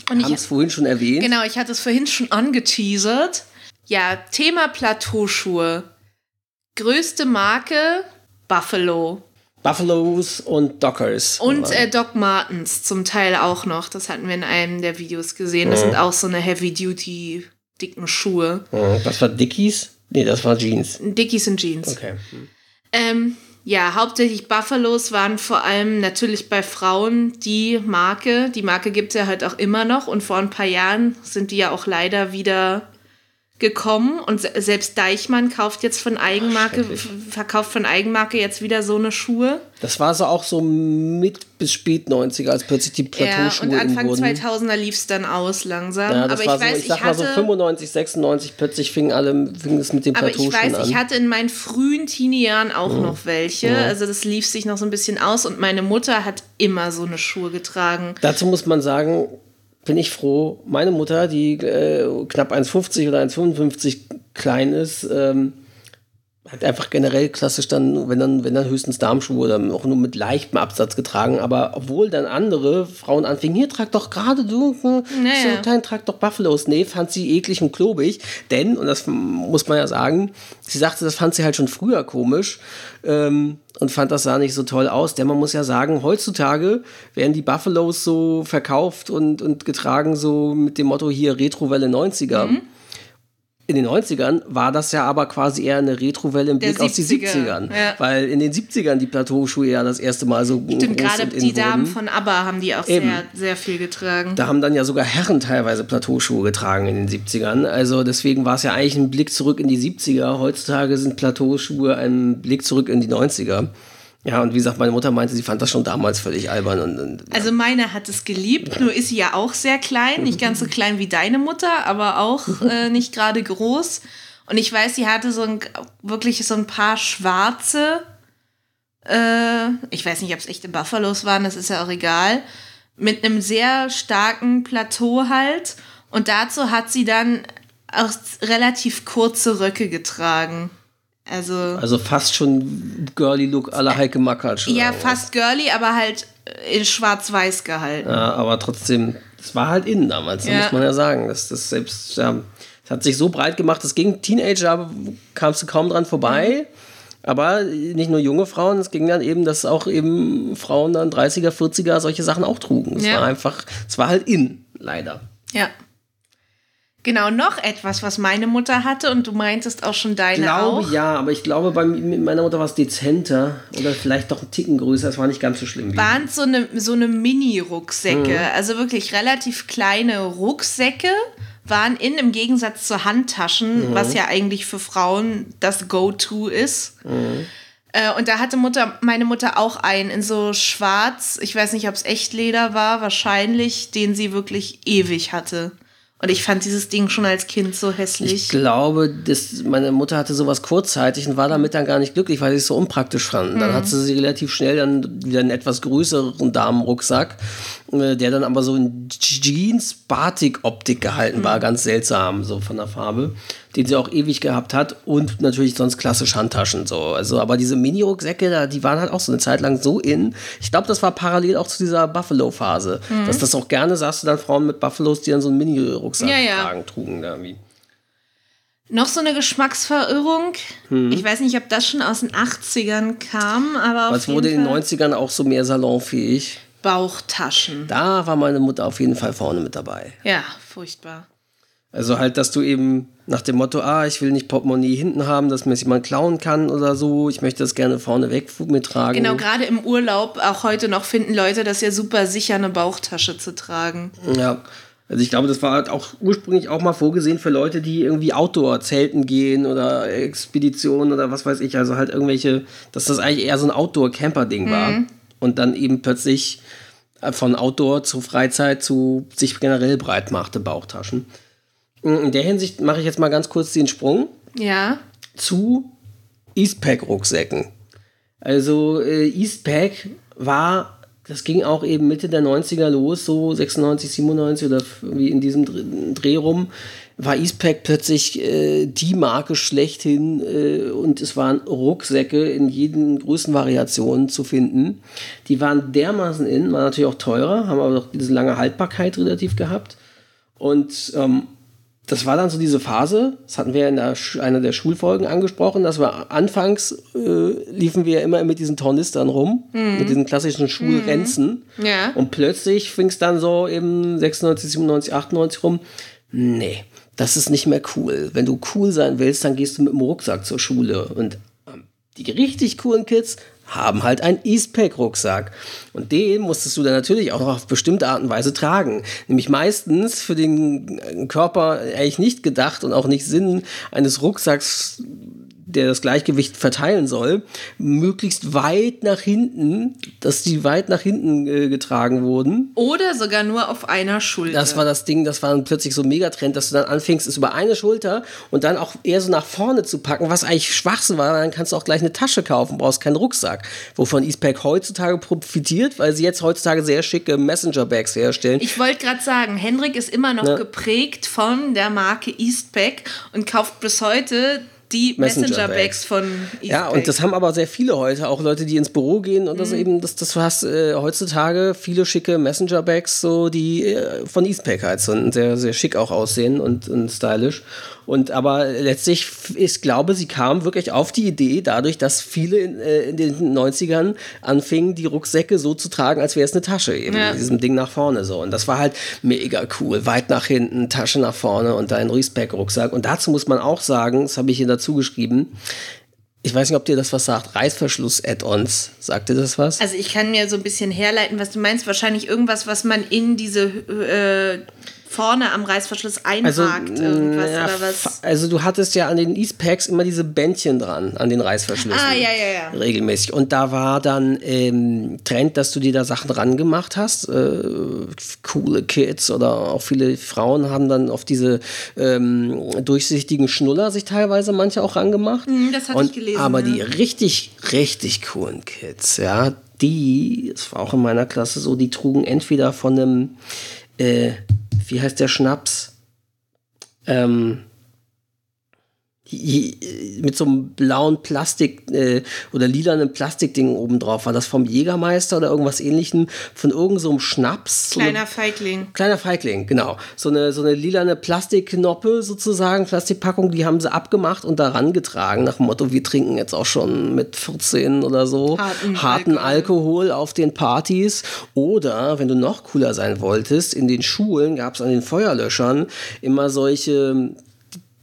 Und Haben es vorhin schon erwähnt. Genau, ich hatte es vorhin schon angeteasert. Ja, Thema Plateauschuhe. Größte Marke Buffalo. Buffaloes und Dockers. Und äh, Doc Martens zum Teil auch noch. Das hatten wir in einem der Videos gesehen. Das mhm. sind auch so eine Heavy-Duty dicken Schuhe. Mhm. Das war Dickies? Nee, das war Jeans. Dickies und Jeans. Okay. Mhm. Ähm, ja, hauptsächlich Buffalos waren vor allem natürlich bei Frauen die Marke. Die Marke gibt es ja halt auch immer noch und vor ein paar Jahren sind die ja auch leider wieder gekommen und selbst Deichmann kauft jetzt von Eigenmarke, Ach, verkauft von Eigenmarke jetzt wieder so eine Schuhe. Das war so auch so mit bis spät 90er, als plötzlich die Plateauschuhe Ja, und Anfang 2000er lief es dann aus langsam. Ja, aber ich so, weiß, ich sag ich mal so 95, 96, plötzlich fing, alle, fing es mit den Plateauschuhen an. Aber ich weiß, an. ich hatte in meinen frühen Teenie-Jahren auch mhm. noch welche. Mhm. Also das lief sich noch so ein bisschen aus und meine Mutter hat immer so eine Schuhe getragen. Dazu muss man sagen, bin ich froh. Meine Mutter, die äh, knapp 1,50 oder 1,55 klein ist, ähm, Hat einfach generell klassisch dann, wenn dann, wenn dann höchstens Darmschuhe oder auch nur mit leichtem Absatz getragen. Aber obwohl dann andere Frauen anfingen, hier trag doch gerade du, naja. so klein, trag doch Buffalos. Nee, fand sie eklig und klobig. Denn, und das muss man ja sagen, sie sagte, das fand sie halt schon früher komisch ähm, und fand das sah nicht so toll aus. Denn man muss ja sagen, heutzutage werden die Buffalos so verkauft und, und getragen, so mit dem Motto hier Retrowelle 90er. Mhm in den 90ern war das ja aber quasi eher eine Retrowelle im Blick 70er, aus die 70ern. Ja. Weil in den 70ern die Plateauschuhe ja das erste Mal so Stimmt, gerade die Damen von ABBA haben die auch sehr, sehr viel getragen. Da haben dann ja sogar Herren teilweise Plateauschuhe getragen in den 70ern. Also deswegen war es ja eigentlich ein Blick zurück in die 70er. Heutzutage sind Plateauschuhe ein Blick zurück in die 90er. Ja, und wie gesagt, meine Mutter meinte, sie fand das schon damals völlig albern. Und, und also meine hat es geliebt, nur ist sie ja auch sehr klein, nicht ganz so klein wie deine Mutter, aber auch (laughs) äh, nicht gerade groß. Und ich weiß, sie hatte so ein, wirklich so ein paar schwarze, äh, ich weiß nicht, ob es echte Buffalos waren, das ist ja auch egal, mit einem sehr starken Plateau halt. Und dazu hat sie dann auch relativ kurze Röcke getragen. Also, also fast schon girly Look aller Heike Makatsch. Ja, fast girly, aber halt in schwarz-weiß gehalten. Ja, aber trotzdem, das war halt innen damals, ja. muss man ja sagen. Das, das selbst, ja, das hat sich so breit gemacht, das ging Teenager, kamst du kaum dran vorbei. Mhm. Aber nicht nur junge Frauen, es ging dann eben, dass auch eben Frauen dann 30er, 40er solche Sachen auch trugen. Es ja. war einfach, es war halt in, leider. Ja. Genau, noch etwas, was meine Mutter hatte und du meintest auch schon deine ich glaube, auch. ja, aber ich glaube, bei meiner Mutter war es dezenter oder vielleicht doch ein Ticken größer. Es war nicht ganz so schlimm. Waren so eine, so eine Mini-Rucksäcke, mhm. also wirklich relativ kleine Rucksäcke, waren in, im Gegensatz zu Handtaschen, mhm. was ja eigentlich für Frauen das Go-To ist. Mhm. Äh, und da hatte Mutter, meine Mutter auch einen in so schwarz, ich weiß nicht, ob es Echtleder war, wahrscheinlich, den sie wirklich ewig hatte. Und ich fand dieses Ding schon als Kind so hässlich. Ich glaube, das, meine Mutter hatte sowas kurzzeitig und war damit dann gar nicht glücklich, weil sie es so unpraktisch fand. Mhm. Dann hat sie sie relativ schnell dann wieder einen etwas größeren Damenrucksack, der dann aber so in Jeans-Batik-Optik gehalten mhm. war, ganz seltsam, so von der Farbe den sie auch ewig gehabt hat und natürlich sonst klassisch Handtaschen so. Also, aber diese Mini-Rucksäcke, die waren halt auch so eine Zeit lang so in. Ich glaube, das war parallel auch zu dieser Buffalo-Phase. Mhm. Dass das auch gerne, sagst du dann Frauen mit Buffalos, die dann so einen Mini-Rucksack ja, ja. tragen, trugen irgendwie. Noch so eine Geschmacksverirrung. Hm. Ich weiß nicht, ob das schon aus den 80ern kam, aber. Es wurde in den 90ern auch so mehr salonfähig. Bauchtaschen. Da war meine Mutter auf jeden Fall vorne mit dabei. Ja, furchtbar. Also halt, dass du eben nach dem Motto, ah, ich will nicht Portemonnaie hinten haben, dass mir jemand klauen kann oder so, ich möchte das gerne vorne weg mittragen. Genau, gerade im Urlaub, auch heute noch finden Leute das ja super sicher, eine Bauchtasche zu tragen. Ja, also ich glaube, das war halt auch ursprünglich auch mal vorgesehen für Leute, die irgendwie Outdoor-Zelten gehen oder Expeditionen oder was weiß ich, also halt irgendwelche, dass das eigentlich eher so ein Outdoor-Camper-Ding war. Mhm. Und dann eben plötzlich von Outdoor zu Freizeit zu sich generell breit machte, Bauchtaschen. In der Hinsicht mache ich jetzt mal ganz kurz den Sprung. Ja. Zu Eastpack-Rucksäcken. Also äh, Eastpack war, das ging auch eben Mitte der 90er los, so 96, 97 oder wie in diesem Dreh rum, war Eastpack plötzlich äh, die Marke schlechthin äh, und es waren Rucksäcke in jeden Größenvariationen zu finden. Die waren dermaßen in, waren natürlich auch teurer, haben aber auch diese lange Haltbarkeit relativ gehabt. Und ähm, das war dann so diese Phase, das hatten wir in der, einer der Schulfolgen angesprochen, dass wir anfangs äh, liefen wir immer mit diesen Tornistern rum, mhm. mit diesen klassischen Schulrenzen. Mhm. Ja. Und plötzlich fing es dann so im 96, 97, 98 rum. Nee, das ist nicht mehr cool. Wenn du cool sein willst, dann gehst du mit dem Rucksack zur Schule. Und ähm, die richtig coolen Kids haben halt einen Eastpack-Rucksack. Und den musstest du dann natürlich auch noch auf bestimmte Art und Weise tragen. Nämlich meistens für den Körper eigentlich nicht gedacht und auch nicht Sinn eines Rucksacks der das Gleichgewicht verteilen soll, möglichst weit nach hinten, dass die weit nach hinten äh, getragen wurden. Oder sogar nur auf einer Schulter. Das war das Ding, das war dann plötzlich so ein Megatrend, dass du dann anfängst, es über eine Schulter und dann auch eher so nach vorne zu packen, was eigentlich Schwachsinn war. Dann kannst du auch gleich eine Tasche kaufen, brauchst keinen Rucksack. Wovon Eastpack heutzutage profitiert, weil sie jetzt heutzutage sehr schicke Messenger-Bags herstellen. Ich wollte gerade sagen, Hendrik ist immer noch ja. geprägt von der Marke Eastpack und kauft bis heute die Messenger-Bags von Eastpak. Ja, und das haben aber sehr viele heute, auch Leute, die ins Büro gehen und das mhm. eben, das, das hast äh, heutzutage viele schicke Messenger-Bags, so die äh, von Eastpak halt so sehr, sehr schick auch aussehen und, und stylisch. Und aber letztlich, ich glaube, sie kam wirklich auf die Idee, dadurch, dass viele in, äh, in den 90ern anfingen, die Rucksäcke so zu tragen, als wäre es eine Tasche, eben ja. mit diesem Ding nach vorne so. Und das war halt mega cool. Weit nach hinten, Tasche nach vorne und da ein Respec-Rucksack. Und dazu muss man auch sagen, das habe ich hier dazu geschrieben, ich weiß nicht, ob dir das was sagt. Reißverschluss-Add-ons. Sagt dir das was? Also ich kann mir so ein bisschen herleiten, was du meinst. Wahrscheinlich irgendwas, was man in diese äh, vorne am Reißverschluss einhakt also, irgendwas ja, oder was? Also du hattest ja an den Eastpacks immer diese Bändchen dran, an den Reißverschlüssen. Ah, ja, ja, ja. Regelmäßig. Und da war dann ähm, Trend, dass du dir da Sachen dran gemacht hast. Äh, coole Kids oder auch viele Frauen haben dann auf diese ähm, durchsichtigen Schnuller sich teilweise manche auch rangemacht. Mhm, das hatte ich gelesen. Aber ja. die richtig, richtig coolen Kids, ja, die, das war auch in meiner Klasse so, die trugen entweder von einem äh, wie heißt der Schnaps? Ähm, mit so einem blauen Plastik äh, oder lilanen Plastikding oben drauf. War das vom Jägermeister oder irgendwas ähnlichem? Von irgendeinem so Schnaps? Kleiner so Feigling. Kleiner Feigling, genau. So eine, so eine lilane Plastikknoppe sozusagen, Plastikpackung, die haben sie abgemacht und daran getragen, nach dem Motto, wir trinken jetzt auch schon mit 14 oder so harten, harten Alkohol. Alkohol auf den Partys. Oder, wenn du noch cooler sein wolltest, in den Schulen gab es an den Feuerlöschern immer solche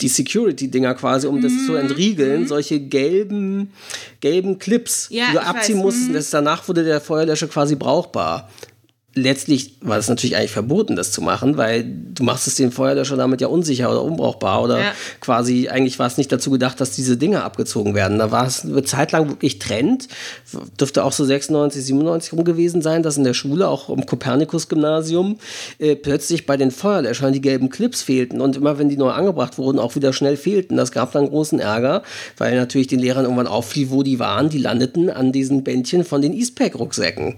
die Security-Dinger quasi, um das mm, zu mhm. entriegeln, mm. solche gelben, gelben Clips, ja, die du abziehen weiß, musstest. Das danach wurde der Feuerlöscher quasi brauchbar letztlich war es natürlich eigentlich verboten, das zu machen, weil du machst es den Feuerlöscher damit ja unsicher oder unbrauchbar oder ja. quasi eigentlich war es nicht dazu gedacht, dass diese Dinge abgezogen werden. Da war es eine Zeit lang wirklich Trend, dürfte auch so 96, 97 rum gewesen sein, dass in der Schule, auch im Kopernikus-Gymnasium, äh, plötzlich bei den Feuerlöschern die gelben Clips fehlten und immer wenn die neu angebracht wurden, auch wieder schnell fehlten. Das gab dann großen Ärger, weil natürlich den Lehrern irgendwann auffiel, wo die waren. Die landeten an diesen Bändchen von den Eastpack-Rucksäcken.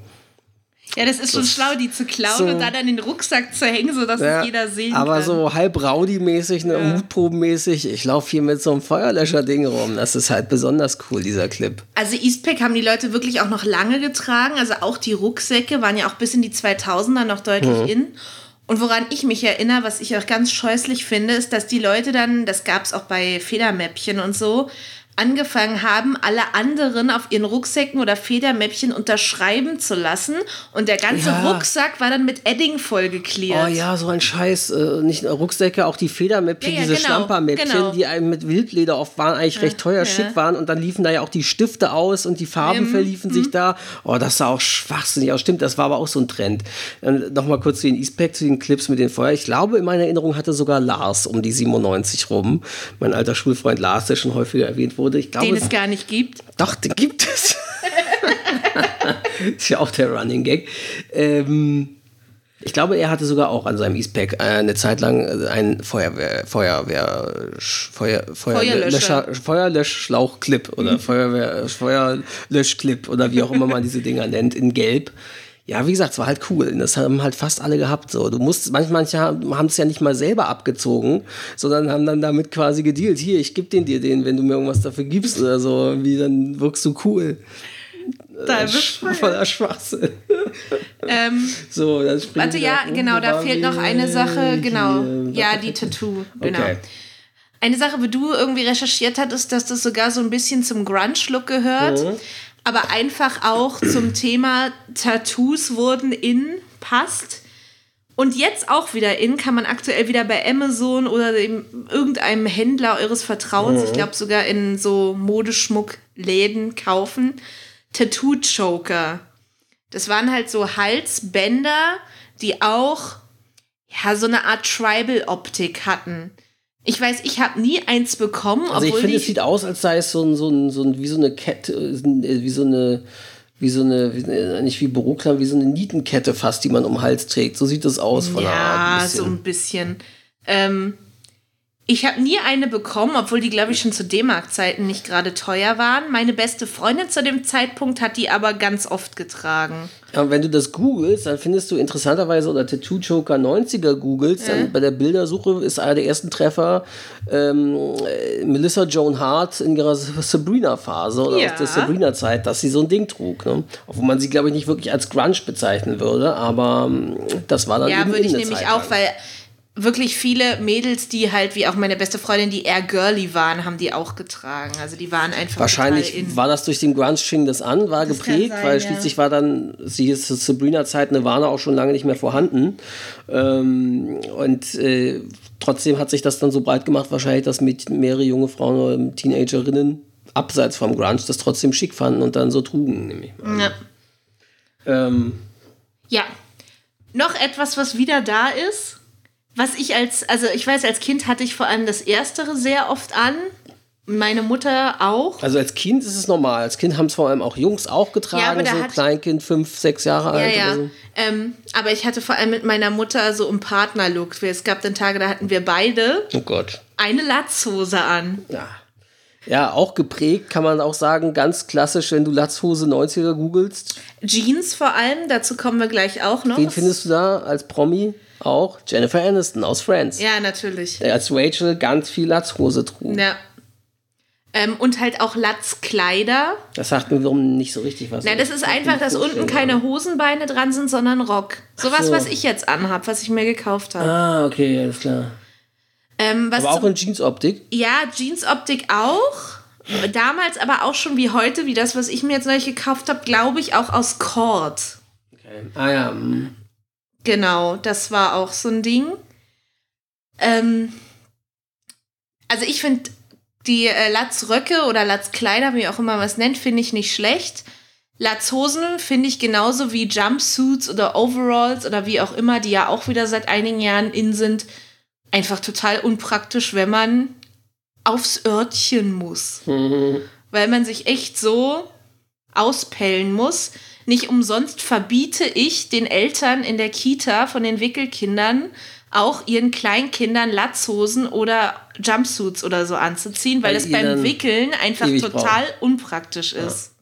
Ja, das ist schon das schlau, die zu klauen so, und dann an den Rucksack zu hängen, sodass ja, es jeder sehen aber kann. Aber so halb Rowdy-mäßig, ne, ja. Mutprobenmäßig, ich laufe hier mit so einem Feuerlöscher-Ding rum. Das ist halt besonders cool, dieser Clip. Also Eastpack haben die Leute wirklich auch noch lange getragen. Also auch die Rucksäcke waren ja auch bis in die 2000er noch deutlich mhm. in. Und woran ich mich erinnere, was ich auch ganz scheußlich finde, ist, dass die Leute dann, das gab es auch bei Federmäppchen und so, angefangen haben, alle anderen auf ihren Rucksäcken oder Federmäppchen unterschreiben zu lassen. Und der ganze ja. Rucksack war dann mit Edding vollgeklärt. Oh ja, so ein Scheiß. Äh, nicht nur Rucksäcke, auch die Federmäppchen, ja, ja, diese genau, Schlampermäppchen, genau. die einem mit Wildleder oft waren, eigentlich recht teuer schick waren. Und dann liefen da ja auch die Stifte aus und die Farben ähm, verliefen sich hm. da. Oh, das sah auch schwachsinnig aus. Stimmt, das war aber auch so ein Trend. Nochmal kurz zu den Eastpack, zu den Clips mit den Feuer. Ich glaube, in meiner Erinnerung hatte sogar Lars um die 97 rum. Mein alter Schulfreund Lars, der schon häufiger erwähnt wurde wurde. Ich glaube, den es gar nicht gibt. Doch, den gibt es. (laughs) (laughs) ist ja auch der Running Gag. Ähm, ich glaube, er hatte sogar auch an seinem Eastpack äh, eine Zeit lang äh, einen Feuerwehr, Feuerwehr, Feuer, Feuerlöscher, Feuerlöschschlauchclip oder mhm. Feuerwehr, Feuerlöschclip oder wie auch immer man diese Dinger nennt, in Gelb ja, wie gesagt, es war halt cool. Das haben halt fast alle gehabt. So, du musst, manche, manche haben es ja nicht mal selber abgezogen, sondern haben dann damit quasi gedealt. Hier, ich gebe den dir den, wenn du mir irgendwas dafür gibst oder so. Wie dann wirkst du cool. Da Sch voller Schwachsinn. (laughs) Ähm, so, dann Warte, ja, genau, da fehlt noch eine Sache. Genau, hier, ja, die Tattoo. Genau. Okay. Eine Sache, wo du irgendwie recherchiert hattest, dass das sogar so ein bisschen zum Grunge-Look gehört. Mhm aber einfach auch zum Thema Tattoos wurden in, passt. Und jetzt auch wieder in, kann man aktuell wieder bei Amazon oder irgendeinem Händler eures Vertrauens, mhm. ich glaube sogar in so Modeschmuckläden kaufen. Tattoo-Choker. Das waren halt so Halsbänder, die auch ja, so eine Art Tribal-Optik hatten. Ich weiß, ich habe nie eins bekommen. Also ich finde, es sieht aus, als sei es so ein, so ein, so ein, wie so eine Kette, äh, wie so eine, wie so eine, wie, äh, nicht wie Büroklamm, wie so eine Nietenkette fast, die man um den Hals trägt. So sieht das aus von ja, der Art. Ja, so ein bisschen. Ähm, Ich habe nie eine bekommen, obwohl die, glaube ich, schon zu D-Mark-Zeiten nicht gerade teuer waren. Meine beste Freundin zu dem Zeitpunkt hat die aber ganz oft getragen. Ja, und wenn du das googelst, dann findest du interessanterweise oder Tattoo Joker 90er googelst, ja. dann bei der Bildersuche ist einer der ersten Treffer ähm, Melissa Joan Hart in ihrer Sabrina-Phase oder ja. aus der Sabrina-Zeit, dass sie so ein Ding trug. Ne? Obwohl man sie, glaube ich, nicht wirklich als Grunge bezeichnen würde, aber ähm, das war dann Ja, würde ich nämlich auch, weil wirklich viele Mädels, die halt, wie auch meine beste Freundin, die eher girly waren, haben die auch getragen. Also die waren einfach. Wahrscheinlich war das durch den Grunge fing das an, war das geprägt, sein, weil ja. schließlich war dann, sie ist zur Sabrina-Zeit Nirvana auch schon lange nicht mehr vorhanden. Ähm, und äh, trotzdem hat sich das dann so breit gemacht, wahrscheinlich, dass mit mehrere junge Frauen oder Teenagerinnen abseits vom Grunge das trotzdem schick fanden und dann so trugen, nämlich. Ja. Ähm, ja. Noch etwas, was wieder da ist was ich als, also ich weiß, als Kind hatte ich vor allem das Erstere sehr oft an. Meine Mutter auch. Also als Kind ist es normal. Als Kind haben es vor allem auch Jungs auch getragen, ja, so Kleinkind, fünf, sechs Jahre alt. Ja, ja. So. Ähm, aber ich hatte vor allem mit meiner Mutter so einen Partnerlook. Es gab dann Tage, da hatten wir beide oh Gott. eine Latzhose an. Ja. Ja, auch geprägt, kann man auch sagen, ganz klassisch, wenn du Latzhose 90er googelst. Jeans vor allem, dazu kommen wir gleich auch noch. Wen findest du da als Promi? Auch Jennifer Aniston aus Friends. Ja, natürlich. Als Rachel ganz viel Latzhose trug. Ja. Ähm, und halt auch Latzkleider. Das sagt mir nicht so richtig was. Na, das ist einfach, dass unten keine Hosenbeine dran sind, sondern Rock. Sowas, so. was ich jetzt anhab, was ich mir gekauft habe. Ah, okay, alles klar. Ähm, aber auch in Jeansoptik? Ja, Jeansoptik auch. Damals aber auch schon wie heute, wie das, was ich mir jetzt neu gekauft habe, glaube ich, auch aus Cord. Okay. Ah ja. Genau, das war auch so ein Ding. Ähm, also ich finde die äh, Latzröcke oder Latzkleider, wie auch immer man es nennt, finde ich nicht schlecht. Latzhosen finde ich genauso wie Jumpsuits oder Overalls oder wie auch immer, die ja auch wieder seit einigen Jahren in sind, einfach total unpraktisch, wenn man aufs Örtchen muss. Mhm. Weil man sich echt so auspellen muss. Nicht umsonst verbiete ich den Eltern in der Kita von den Wickelkindern auch ihren Kleinkindern Latzhosen oder Jumpsuits oder so anzuziehen, weil, weil es beim Wickeln einfach total brauchen. unpraktisch ist. Ja.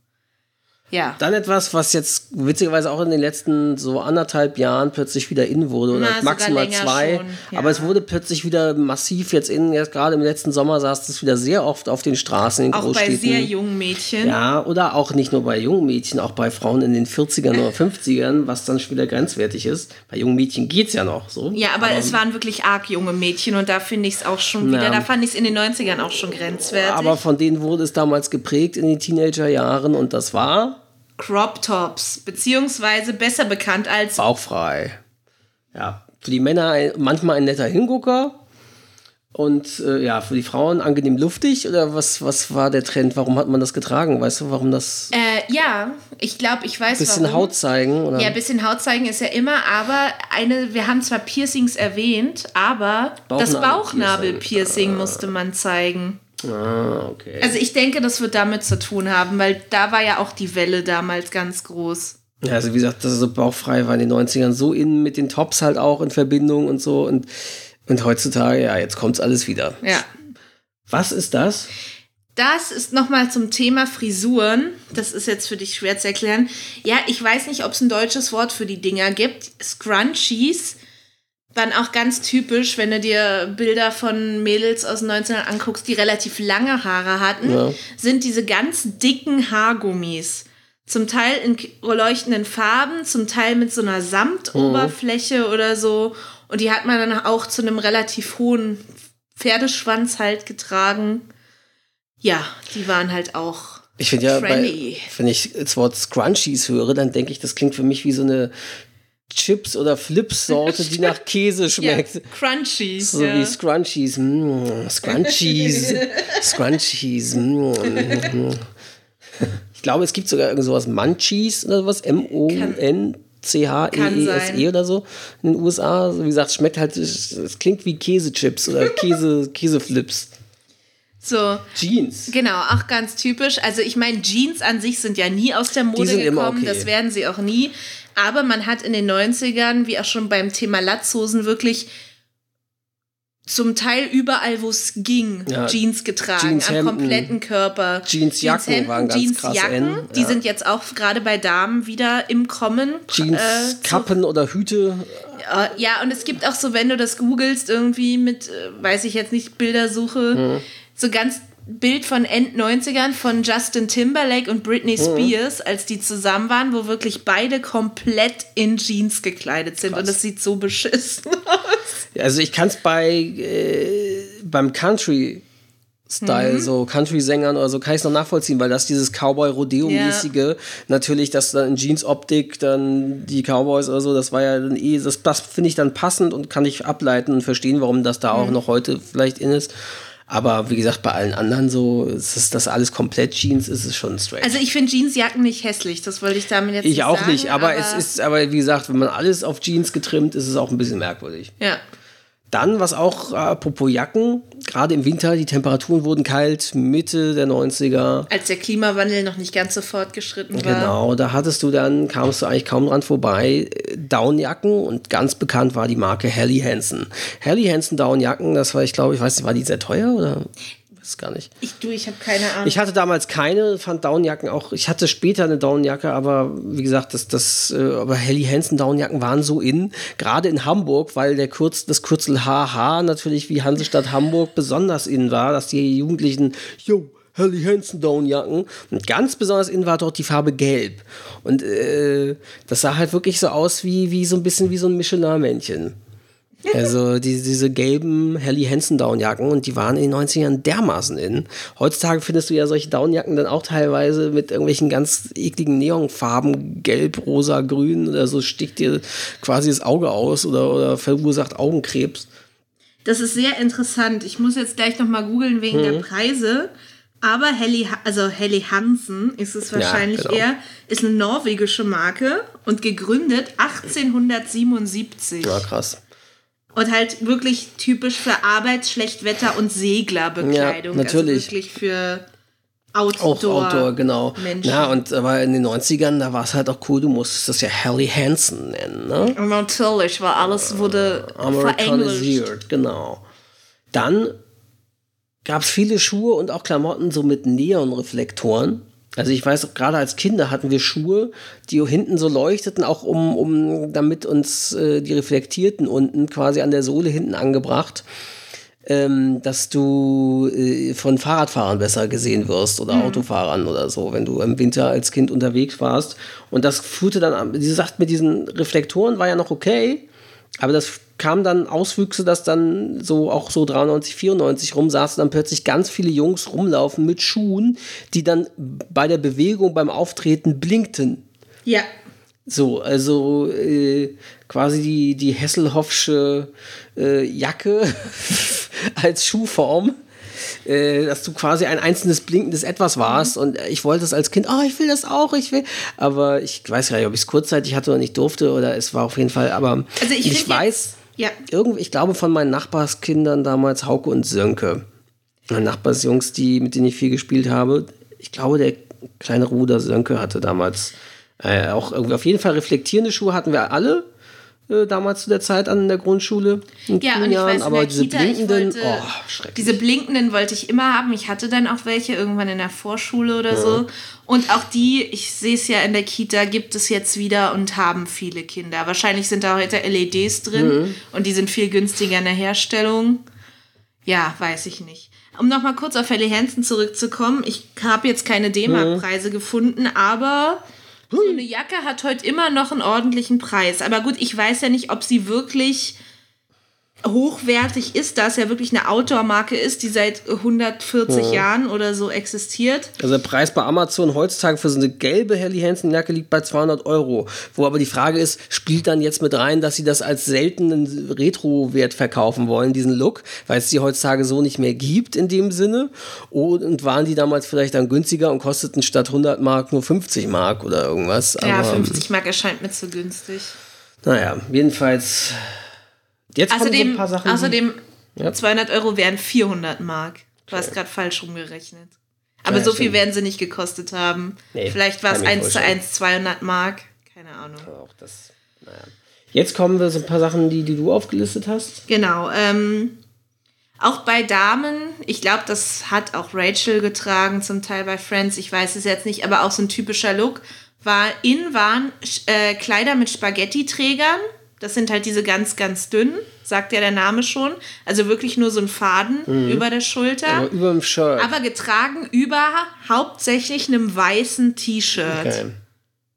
Dann etwas, was jetzt witzigerweise auch in den letzten so anderthalb Jahren plötzlich wieder in wurde, oder Na, maximal zwei. Ja. Aber es wurde plötzlich wieder massiv jetzt in, jetzt gerade im letzten Sommer saß es wieder sehr oft auf den Straßen in auch Großstädten. Auch bei sehr jungen Mädchen. Ja, oder auch nicht nur bei jungen Mädchen, auch bei Frauen in den 40ern oder 50ern, was dann schon wieder grenzwertig ist. Bei jungen Mädchen geht es ja noch so. Ja, aber, aber, es waren wirklich arg junge Mädchen und da finde ich es auch schon wieder, da fand ich es in den 90ern auch schon grenzwertig. Aber von denen wurde es damals geprägt in den Teenagerjahren und das war Crop Tops, beziehungsweise besser bekannt als bauchfrei. Ja, für die Männer manchmal ein netter Hingucker und äh, ja, für die Frauen angenehm luftig oder was, was war der Trend? Warum hat man das getragen? Weißt du, warum das? Äh, ja, ich glaube, ich weiß bisschen warum. Haut zeigen oder? Ja, bisschen Haut zeigen ist ja immer, aber eine, wir haben zwar Piercings erwähnt, aber Bauchnabel das Bauchnabelpiercing ah. musste man zeigen. Ah, okay. Also ich denke, das wird damit zu tun haben, weil da war ja auch die Welle damals ganz groß. Ja, also wie gesagt, das ist so bauchfrei war in den 90ern so in mit den Tops halt auch in Verbindung und so und, und heutzutage, ja, jetzt kommt's alles wieder. Ja. Was ist das? Das ist nochmal zum Thema Frisuren. Das ist jetzt für dich schwer zu erklären. Ja, ich weiß nicht, ob es ein deutsches Wort für die Dinger gibt. Scrunchies waren auch ganz typisch, wenn du dir Bilder von Mädels aus den 19 anguckst, die relativ lange Haare hatten, ja. sind diese ganz dicken Haargummis. Zum Teil in leuchtenden Farben, zum Teil mit so einer Samtoberfläche mhm. oder so. Und die hat man dann auch zu einem relativ hohen Pferdeschwanz halt getragen. Ja, die waren halt auch. Ich finde ja, bei, wenn ich das Wort Scrunchies höre, dann denke ich, das klingt für mich wie so eine Chips oder Flips-Sorte, die nach Käse (laughs) schmeckt. Ja, Crunchies. So ja. wie Scrunchies. Mm, Scrunchies. (laughs) Scrunchies. Mm, ich glaube, es gibt sogar irgend sowas Munchies oder sowas. M-O-N. C-H-E-E-S-E -E oder so in den USA. Wie gesagt, es schmeckt halt, es klingt wie Käsechips oder (laughs) Käse, Käseflips. So. Jeans. Genau, auch ganz typisch. Also ich meine, Jeans an sich sind ja nie aus der Mode gekommen. Okay. Das werden sie auch nie. Aber man hat in den 90ern, wie auch schon beim Thema Latzhosen, wirklich zum Teil überall, wo es ging, ja, Jeans getragen, Jeans am kompletten Körper. Jeansjacken Jeans waren ganz Jeansjacken, krass die sind jetzt auch gerade bei Damen wieder im Kommen. Jeanskappen äh, oder Hüte. Ja, und es gibt auch so, wenn du das googelst, irgendwie mit, äh, weiß ich jetzt nicht, Bildersuche, hm. so ganz Bild von End 90ern von Justin Timberlake und Britney mhm. Spears, mhm. als die zusammen waren, wo wirklich beide komplett in Jeans gekleidet sind. Krass. Und das sieht so beschissen (laughs) aus. Also ich kann es bei äh, beim Country Style, mhm. so Country-Sängern oder so, kann ich es noch nachvollziehen, weil das dieses Cowboy-Rodeo-mäßige, ja. natürlich, dass dann in Jeans-Optik dann die Cowboys oder so, das war ja dann eh, das, das finde ich dann passend und kann ich ableiten und verstehen, warum das da mhm. auch noch heute vielleicht in ist. Aber wie gesagt, bei allen anderen so, ist es das alles komplett Jeans, ist es schon strange. Also ich finde Jeansjacken nicht hässlich, das wollte ich damit jetzt ich nicht sagen. Ich auch nicht, aber, aber, es ist, aber wie gesagt, wenn man alles auf Jeans getrimmt, ist es auch ein bisschen merkwürdig. Ja. Dann, was auch, apropos Jacken, gerade im Winter, die Temperaturen wurden kalt, Mitte der 90er. Als der Klimawandel noch nicht ganz so fortgeschritten war. Genau, da hattest du dann, kamst du eigentlich kaum dran vorbei, Downjacken und ganz bekannt war die Marke Helly Hansen. Helly Hansen Downjacken, das war, ich glaube, ich weiß nicht, war die sehr teuer oder? Weiß gar nicht. Ich, du, ich habe keine Ahnung. Ich hatte damals keine, fand Downjacken auch. Ich hatte später eine Downjacke, aber wie gesagt, das, das, äh, aber Helly Hansen Downjacken waren so in, gerade in Hamburg, weil der Kurz, das Kürzel HH natürlich wie Hansestadt Hamburg besonders in war, dass die Jugendlichen, yo, Helly Hansen Downjacken. Und ganz besonders in war dort die Farbe Gelb. Und äh, das sah halt wirklich so aus wie, wie so ein bisschen wie so ein Michelin-Männchen. (laughs) Also die, diese gelben Helly Hansen Downjacken und die waren in den 90ern dermaßen in. Heutzutage findest du ja solche Downjacken dann auch teilweise mit irgendwelchen ganz ekligen Neonfarben, gelb, rosa, grün oder so sticht dir quasi das Auge aus oder, oder verursacht Augenkrebs. Das ist sehr interessant. Ich muss jetzt gleich nochmal googeln wegen mhm. der Preise. Aber Helly, also Helly Hansen ist es wahrscheinlich ja, genau. eher, ist eine norwegische Marke und gegründet 1877. Ja, krass. Und halt wirklich typisch für Arbeits-, Schlechtwetter- und Seglerbekleidung. Ja, natürlich. Also wirklich für Outdoor. Auch Outdoor, genau. Menschen. Ja, und aber in den 90ern, da war es halt auch cool, du musstest das ja Harry Hansen nennen, ne? Natürlich, weil alles wurde Americanisiert, genau. Dann gab es viele Schuhe und auch Klamotten so mit Neonreflektoren. Also ich weiß gerade als Kinder hatten wir Schuhe, die hinten so leuchteten, auch um, um damit uns äh, die reflektierten unten quasi an der Sohle hinten angebracht, ähm, dass du äh, von Fahrradfahrern besser gesehen wirst oder mhm. Autofahrern oder so, wenn du im Winter als Kind unterwegs warst. Und das führte dann an, wie gesagt, mit diesen Reflektoren war ja noch okay, aber das kam dann Auswüchse, dass dann so auch so 93, 94 rum saßen dann plötzlich ganz viele Jungs rumlaufen mit Schuhen, die dann bei der Bewegung beim Auftreten blinkten. Ja. So, also äh, quasi die, die Hesselhoffsche äh, Jacke (laughs) als Schuhform äh, dass du quasi ein einzelnes blinkendes Etwas warst. Mhm. Und ich wollte es als Kind, oh, ich will das auch, ich will. Aber ich weiß gar nicht, ob ich es kurzzeitig hatte oder nicht durfte oder es war auf jeden Fall. Aber also ich, ich weiß, ja. irgendwie, ich glaube von meinen Nachbarskindern damals, Hauke und Sönke, meine Nachbarsjungs, die, mit denen ich viel gespielt habe. Ich glaube, der kleine Ruder Sönke hatte damals äh, auch irgendwie auf jeden Fall reflektierende Schuhe hatten wir alle damals zu der Zeit an der Grundschule. In ja, und ich Jahren, weiß, aber diese Kita, blinkenden, wollte, oh, schrecklich. Diese blinkenden wollte ich immer haben. Ich hatte dann auch welche irgendwann in der Vorschule oder ja. so. Und auch die, ich sehe es ja in der Kita, gibt es jetzt wieder und haben viele Kinder. Wahrscheinlich sind da heute LEDs drin mhm. und die sind viel günstiger in der Herstellung. Ja, weiß ich nicht. Um nochmal kurz auf Helly Hansen zurückzukommen, ich habe jetzt keine D-Mark-Preise mhm. gefunden, aber so eine Jacke hat heute immer noch einen ordentlichen Preis. Aber gut, ich weiß ja nicht, ob sie wirklich hochwertig ist, da es ja wirklich eine Outdoor-Marke ist, die seit 140 ja. Jahren oder so existiert. Also der Preis bei Amazon heutzutage für so eine gelbe Helly Hansen Jacke liegt bei 200 Euro. Wo aber die Frage ist, spielt dann jetzt mit rein, dass sie das als seltenen Retro-Wert verkaufen wollen, diesen Look, weil es die heutzutage so nicht mehr gibt in dem Sinne. Und waren die damals vielleicht dann günstiger und kosteten statt 100 Mark nur 50 Mark oder irgendwas. Ja, aber, 50 Mark erscheint mir zu günstig. Naja, jedenfalls Jetzt außerdem, kommen so ein paar Sachen. Außerdem, ja. 200 Euro wären 400 Mark. Du hast gerade falsch rumgerechnet. Aber ja, so viel werden sie nicht gekostet haben. Nee, Vielleicht war es 1 zu 1 200 Mark. Keine Ahnung. Auch das, naja. Jetzt kommen wir so ein paar Sachen, die, die du aufgelistet hast. Genau. Ähm, Auch bei Damen, ich glaube, das hat auch Rachel getragen, zum Teil bei Friends, ich weiß es jetzt nicht, aber auch so ein typischer Look, war in waren äh, Kleider mit Spaghetti-Trägern. Das sind halt diese ganz, ganz dünnen, sagt ja der Name schon. Also wirklich nur so ein Faden mhm. über der Schulter. Aber über dem Shirt. Aber getragen über hauptsächlich einem weißen T-Shirt. Okay.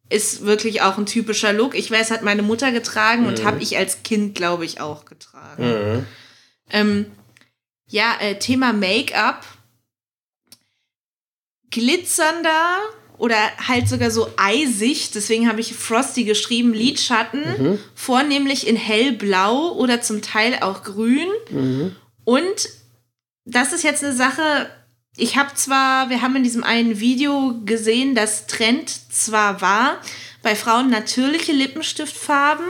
Ist wirklich auch ein typischer Look. Ich weiß, hat meine Mutter getragen mhm. und habe ich als Kind, glaube ich, auch getragen. Mhm. Ähm, ja, äh, Thema Make-up. Glitzernder oder halt sogar so eisig, deswegen habe ich Frosty geschrieben, Lidschatten, mhm. vornehmlich in hellblau oder zum Teil auch grün. Mhm. Und das ist jetzt eine Sache, ich habe zwar, wir haben in diesem einen Video gesehen, dass Trend zwar war, bei Frauen natürliche Lippenstiftfarben,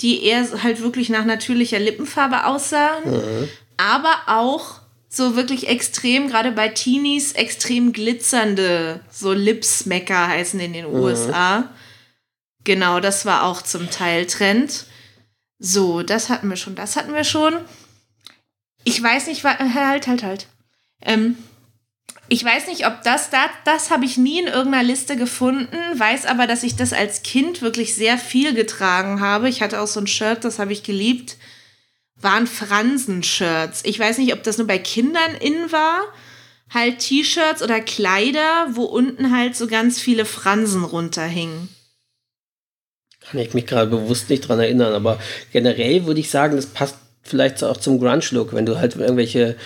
die eher halt wirklich nach natürlicher Lippenfarbe aussahen, mhm. aber auch so wirklich extrem, gerade bei Teenies, extrem glitzernde, so Lipsmacker heißen in den mhm. USA. Genau, das war auch zum Teil Trend. So, das hatten wir schon, das hatten wir schon. Ich weiß nicht, halt, halt, halt. Ähm, ich weiß nicht, ob das, das, das habe ich nie in irgendeiner Liste gefunden, weiß aber, dass ich das als Kind wirklich sehr viel getragen habe. Ich hatte auch so ein Shirt, das habe ich geliebt waren Fransen-Shirts. Ich weiß nicht, ob das nur bei Kindern in war. Halt T-Shirts oder Kleider, wo unten halt so ganz viele Fransen runterhingen. Kann ich mich gerade bewusst nicht dran erinnern, aber generell würde ich sagen, das passt vielleicht auch zum Grunge-Look, wenn du halt irgendwelche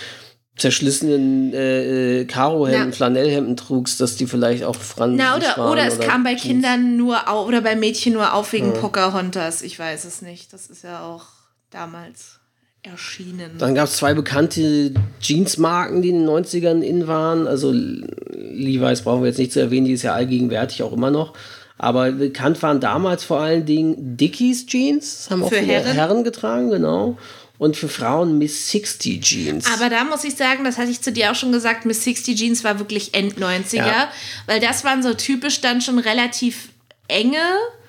zerschlissenen äh, äh Karohemden, Flanellhemden trugst, dass die vielleicht auch Fransen Na, oder, waren, oder es oder kam bei Jeans. Kindern nur auf, oder bei Mädchen nur auf wegen ja. Pocahontas. Ich weiß es nicht. Das ist ja auch damals erschienen. Dann gab es zwei bekannte Jeansmarken, die in den 90ern in waren. Also Levi's brauchen wir jetzt nicht zu erwähnen, die ist ja allgegenwärtig auch immer noch. Aber bekannt waren damals vor allen Dingen Dickies Jeans. Das haben auch für viele Herren? Herren getragen, genau und für Frauen Miss 60 Jeans. Aber da muss ich sagen, das hatte ich zu dir auch schon gesagt, Miss 60 Jeans war wirklich End 90er, ja. weil das waren so typisch dann schon relativ enge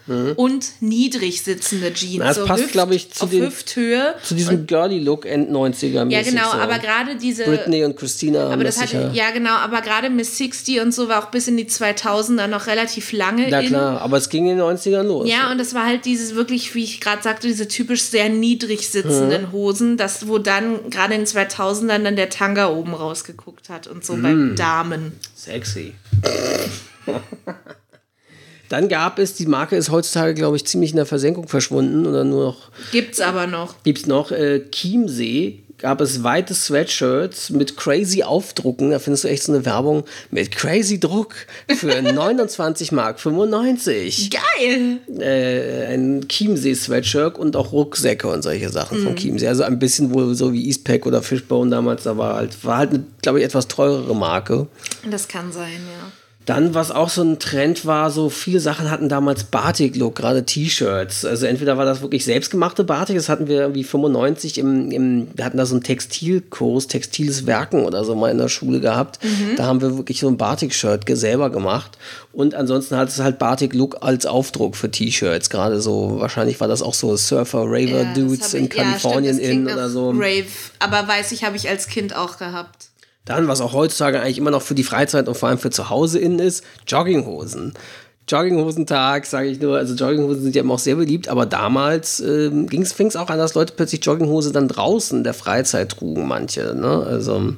mhm. und niedrig sitzende Jeans. Na, das so passt, glaube ich, zu, den, Hüfthöhe. zu diesem Girly-Look End 90er. Ja, genau, so. aber gerade diese. Britney und Christina. Aber das hatte, ja, genau, aber gerade Miss 60 und so war auch bis in die 2000er noch relativ lange. Ja, klar, aber es ging in den 90ern los. Ja, und es war halt dieses wirklich, wie ich gerade sagte, diese typisch sehr niedrig sitzenden mhm. Hosen, das, wo dann gerade in den 2000ern dann der Tanga oben rausgeguckt hat und so mhm. bei Damen. Sexy. (laughs) Dann gab es, die Marke ist heutzutage, glaube ich, ziemlich in der Versenkung verschwunden oder nur noch. Gibt's aber noch. Gibt's noch. Äh, Chiemsee gab es weite Sweatshirts mit crazy Aufdrucken. Da findest du echt so eine Werbung mit crazy Druck für (laughs) 29 Mark 95. Geil! Äh, ein Chiemsee Sweatshirt und auch Rucksäcke und solche Sachen mm. von mhm. Chiemsee. Also ein bisschen wohl so wie Eastpack oder Fishbone damals. Da war halt, war halt eine, glaube ich, etwas teurere Marke. Das kann sein, ja. Dann, was auch so ein Trend war, so viele Sachen hatten damals Batik-Look, gerade T-Shirts. Also entweder war das wirklich selbstgemachte Batik, das hatten wir irgendwie 95 im, im wir hatten da so einen Textilkurs, textiles Werken oder so mal in der Schule gehabt. Mhm. Da haben wir wirklich so ein Batik-Shirt selber gemacht. Und ansonsten hat es halt Batik-Look als Aufdruck für T-Shirts. Gerade so, wahrscheinlich war das auch so Surfer, Raver-Dudes ja, in Kalifornien ja, in oder so. Rave, aber weiß ich, habe ich als Kind auch gehabt. Dann, was auch heutzutage eigentlich immer noch für die Freizeit und vor allem für zu Hause innen ist, Jogginghosen. Jogginghosentag, sage ich nur. Also Jogginghosen sind ja immer auch sehr beliebt, aber damals ähm, fing es auch an, dass Leute plötzlich Jogginghose dann draußen der Freizeit trugen, manche. Ne? Also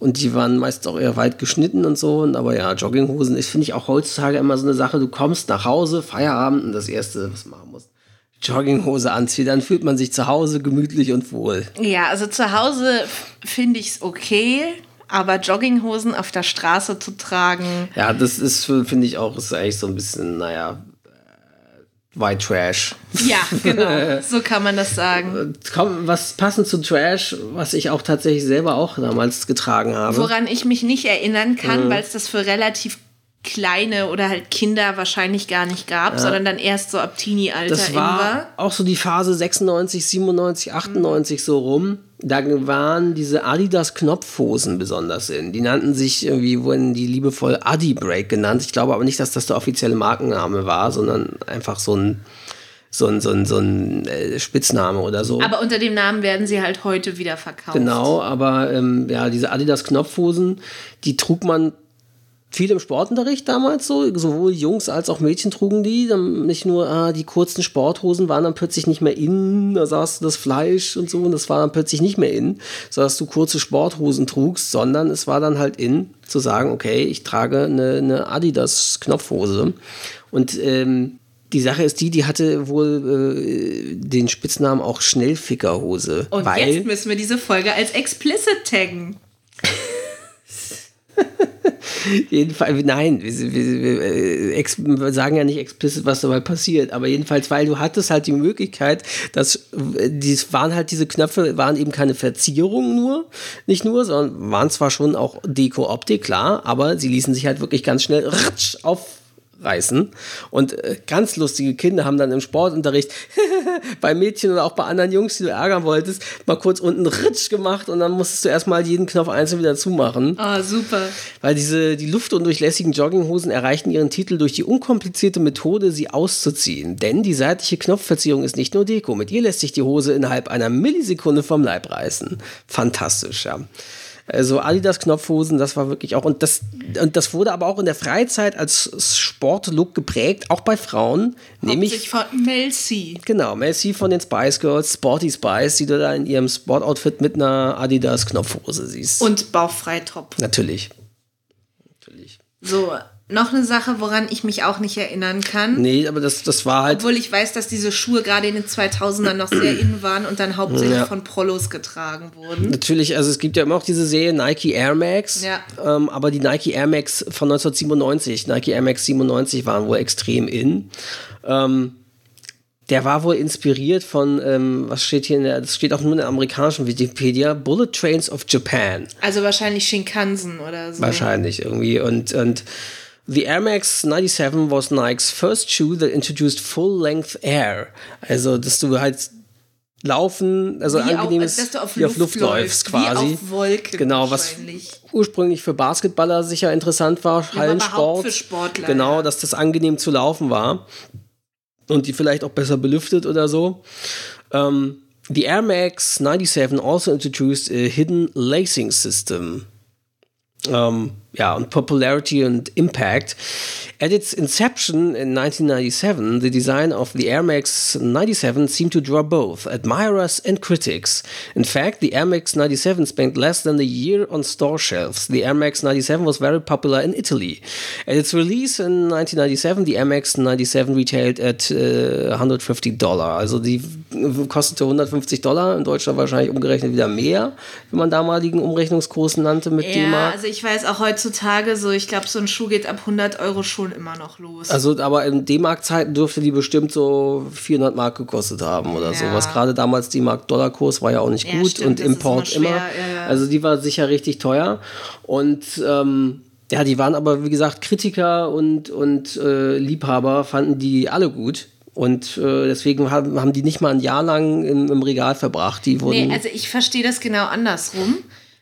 und die waren meist auch eher weit geschnitten und so. aber ja, Jogginghosen ist, finde ich, auch heutzutage immer so eine Sache. Du kommst nach Hause, Feierabend und das Erste, was du machen musst, Jogginghose anzieht, dann fühlt man sich zu Hause gemütlich und wohl. Ja, also zu Hause finde ich es okay, aber Jogginghosen auf der Straße zu tragen. Ja, das ist, finde ich auch, ist eigentlich so ein bisschen, naja, äh, White Trash. Ja, genau. (laughs) so kann man das sagen. Komm, was passend zu Trash, was ich auch tatsächlich selber auch damals getragen habe. Woran ich mich nicht erinnern kann, mhm. weil es das für relativ kleine oder halt Kinder wahrscheinlich gar nicht gab, ja. sondern dann erst so ab Teenie-Alter das war, war. Auch so die Phase 96, 97, 98 mhm. so rum. Da waren diese Adidas Knopfhosen besonders in. Die nannten sich irgendwie, wurden die liebevoll Adi Break genannt. Ich glaube aber nicht, dass das der offizielle Markenname war, sondern einfach so ein so ein, so ein, so ein äh, Spitzname oder so. Aber unter dem Namen werden sie halt heute wieder verkauft. Genau, aber ähm, ja, diese Adidas Knopfhosen, die trug man viel im Sportunterricht damals so, sowohl Jungs als auch Mädchen trugen die. Dann nicht nur, ah, die kurzen Sporthosen waren dann plötzlich nicht mehr in, da saß du das Fleisch und so und das war dann plötzlich nicht mehr in, so dass du kurze Sporthosen trugst, sondern es war dann halt in, zu sagen, okay, ich trage eine, eine Adidas Knopfhose. Und ähm, die Sache ist die, die hatte wohl äh, den Spitznamen auch Schnellfickerhose. Und weil, jetzt müssen wir diese Folge als explicit taggen. (laughs) (laughs) Jedenfalls, nein, wir, wir, äh, wir, sagen ja nicht explizit, was dabei passiert, aber jedenfalls, weil du hattest halt die Möglichkeit, dass die waren halt diese Knöpfe, waren eben keine Verzierung nur, nicht nur, sondern waren zwar schon auch Deko-Optik, klar, aber sie ließen sich halt wirklich ganz schnell auf reißen. Und äh, ganz lustige Kinder haben dann im Sportunterricht (laughs) bei Mädchen oder auch bei anderen Jungs, die du ärgern wolltest, mal kurz unten Ritsch gemacht und dann musstest du erstmal jeden Knopf einzeln wieder zumachen. Ah, oh, super. Weil diese, die luftundurchlässigen Jogginghosen erreichten ihren Titel durch die unkomplizierte Methode, sie auszuziehen. Denn die seitliche Knopfverzierung ist nicht nur Deko. Mit ihr lässt sich die Hose innerhalb einer Millisekunde vom Leib reißen. Fantastisch, ja. Also Adidas Knopfhosen, das war wirklich auch und das und das wurde aber auch in der Freizeit als Sportlook geprägt, auch bei Frauen, nämlich von Mel C. Genau, Mel C von den Spice Girls, Sporty Spice, die du da in ihrem Sportoutfit mit einer Adidas Knopfhose siehst. Und Bauchfreitop. Natürlich. Natürlich. So, noch eine Sache, woran ich mich auch nicht erinnern kann. Nee, aber das, das war halt. Obwohl ich weiß, dass diese Schuhe gerade in den 2000ern noch sehr in waren und dann hauptsächlich ja. von Prolos getragen wurden. Natürlich, also es gibt ja immer noch diese Serie Nike Air Max. Ja. Ähm, aber die Nike Air Max von 1997, Nike Air Max 97 waren wohl extrem in. Ähm, der war wohl inspiriert von, ähm, was steht hier in der, das steht auch nur in der amerikanischen Wikipedia, Bullet Trains of Japan. Also wahrscheinlich Shinkansen oder so. Wahrscheinlich irgendwie und, und The Air Max 97 was Nikes first shoe that introduced full-length air. Also, dass du halt laufen, also wie angenehm ist, dass du auf, Luft, auf Luft läufst, quasi. Wie auf Wolken genau, was ursprünglich für Basketballer sicher interessant war, ja, Hallensport. Für Sportler, genau, dass das angenehm zu laufen war und die vielleicht auch besser belüftet oder so. Um, ähm, the Air Max 97 also introduced a hidden lacing system. Um, yeah, on popularity and impact. At its inception in 1997, the design of the Air Max 97 seemed to draw both admirers and critics. In fact, the Air Max 97 spent less than a year on store shelves. The Air Max 97 was very popular in Italy. At its release in 1997, the Air Max 97 retailed at uh, 150 Dollar. Also die kostete 150 Dollar, in Deutschland wahrscheinlich umgerechnet wieder mehr, wenn man damaligen Umrechnungskurs nannte mit ja, D-Mark. also ich weiß auch heutzutage so, ich glaube, so ein Schuh geht ab 100 Euro schon immer noch los. Also, aber in D-Mark-Zeiten dürfte die bestimmt so 400 Mark gekostet haben oder ja. so. Was gerade damals die Mark-Dollar-Kurs war ja auch nicht ja, gut stimmt, und Import immer. immer. Ja, also, die war sicher richtig teuer. Und ähm, ja, die waren aber, wie gesagt, Kritiker und, und äh, Liebhaber fanden die alle gut. Und äh, deswegen haben, haben die nicht mal ein Jahr lang im, im Regal verbracht. Die wurden nee, also ich verstehe das genau andersrum.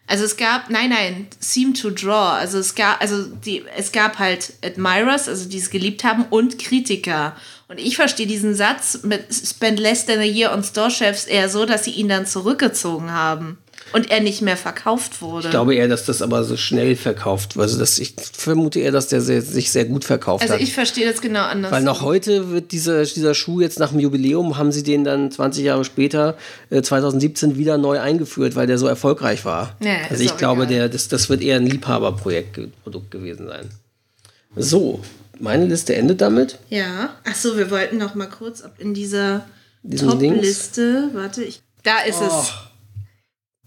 Also es gab, nein, nein, Seem to Draw. Also es gab, also die, es gab halt Admirers, also die es geliebt haben, und Kritiker. Und ich verstehe diesen Satz mit Spend less than a year on store chefs eher so, dass sie ihn dann zurückgezogen haben und er nicht mehr verkauft wurde. Ich glaube eher, dass das aber so schnell verkauft wurde. Also das, ich vermute eher, dass der sehr, sich sehr gut verkauft also hat. Also ich verstehe das genau anders. Weil noch heute wird dieser, dieser Schuh jetzt nach dem Jubiläum, haben sie den dann 20 Jahre später, äh, 2017, wieder neu eingeführt, weil der so erfolgreich war. Ja, also ich glaube, der, das, das wird eher ein Liebhaberprojekt, Produkt gewesen sein. So, meine Liste endet damit. Ja. Achso, wir wollten noch mal kurz, ob in dieser Top-Liste, warte, ich, da ist oh. es.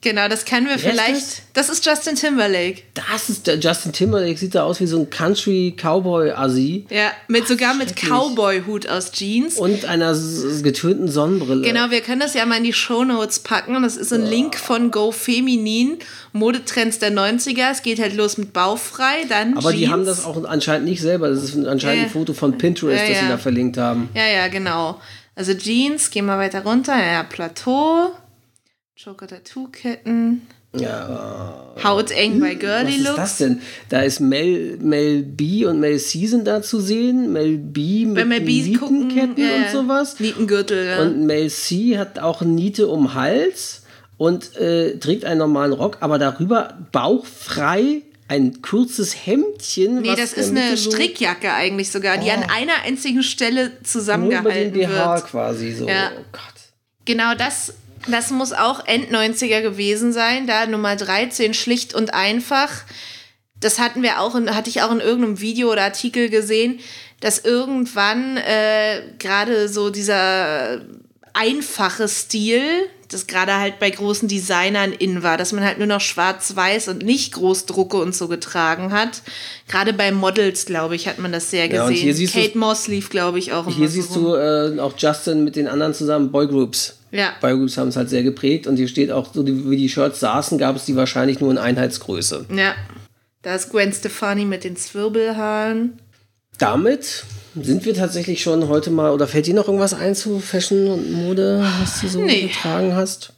Genau, das kennen wir Wer vielleicht. Das? das? ist Justin Timberlake. Das ist der Justin Timberlake, sieht da aus wie so ein Country Cowboy Assi. Ja, mit Ach, sogar mit Cowboy Hut aus Jeans und einer getönten Sonnenbrille. Genau, wir können das ja mal in die Show Notes packen. Das ist ein oh. Link von Go Feminin, Modetrends der 90er. Es geht halt los mit baufrei, dann Aber Jeans. die haben das auch anscheinend nicht selber. Das ist anscheinend ja. ein Foto von Pinterest, ja, ja. das sie da verlinkt haben. Ja, ja, genau. Also Jeans, gehen wir weiter runter. Ja, Plateau. Joker Tattoo-Ketten. Ja. Hauteng bei Girly Was ist das denn? Da ist Mel, Mel B und Mel C sind da zu sehen. Mel B mit Mel B gucken, Nietenketten ja, und sowas. Nietengürtel, ja. Und Mel C hat auch Niete um Hals und äh, trägt einen normalen Rock, aber darüber bauchfrei ein kurzes Hemdchen. Nee, das ist eine so Strickjacke eigentlich sogar, die an einer einzigen Stelle nur über den zusammengehalten BH wird. quasi so. Ja. Oh Gott. Genau das, das muss auch End-90er gewesen sein. Da Nummer 13, schlicht und einfach. Das hatten wir auch, in, hatte ich auch in irgendeinem Video oder Artikel gesehen, dass irgendwann äh, gerade so dieser einfache Stil, das gerade halt bei großen Designern in war, dass man halt nur noch schwarz-weiß und nicht Großdrucke und so getragen hat. Gerade bei Models, glaube ich, hat man das sehr Ja, gesehen. Kate Moss lief, glaube ich, auch Hier siehst rum. du äh, auch Justin mit den anderen zusammen, Boygroups. Ja. Boygroups haben es halt sehr geprägt und hier steht auch, so wie die Shirts saßen, gab es die wahrscheinlich nur in Einheitsgröße. Ja. Da ist Gwen Stefani mit den Zwirbelhaaren. Damit sind wir tatsächlich schon heute mal, oder fällt dir noch irgendwas ein zu Fashion und Mode, was du so Nee. getragen hast?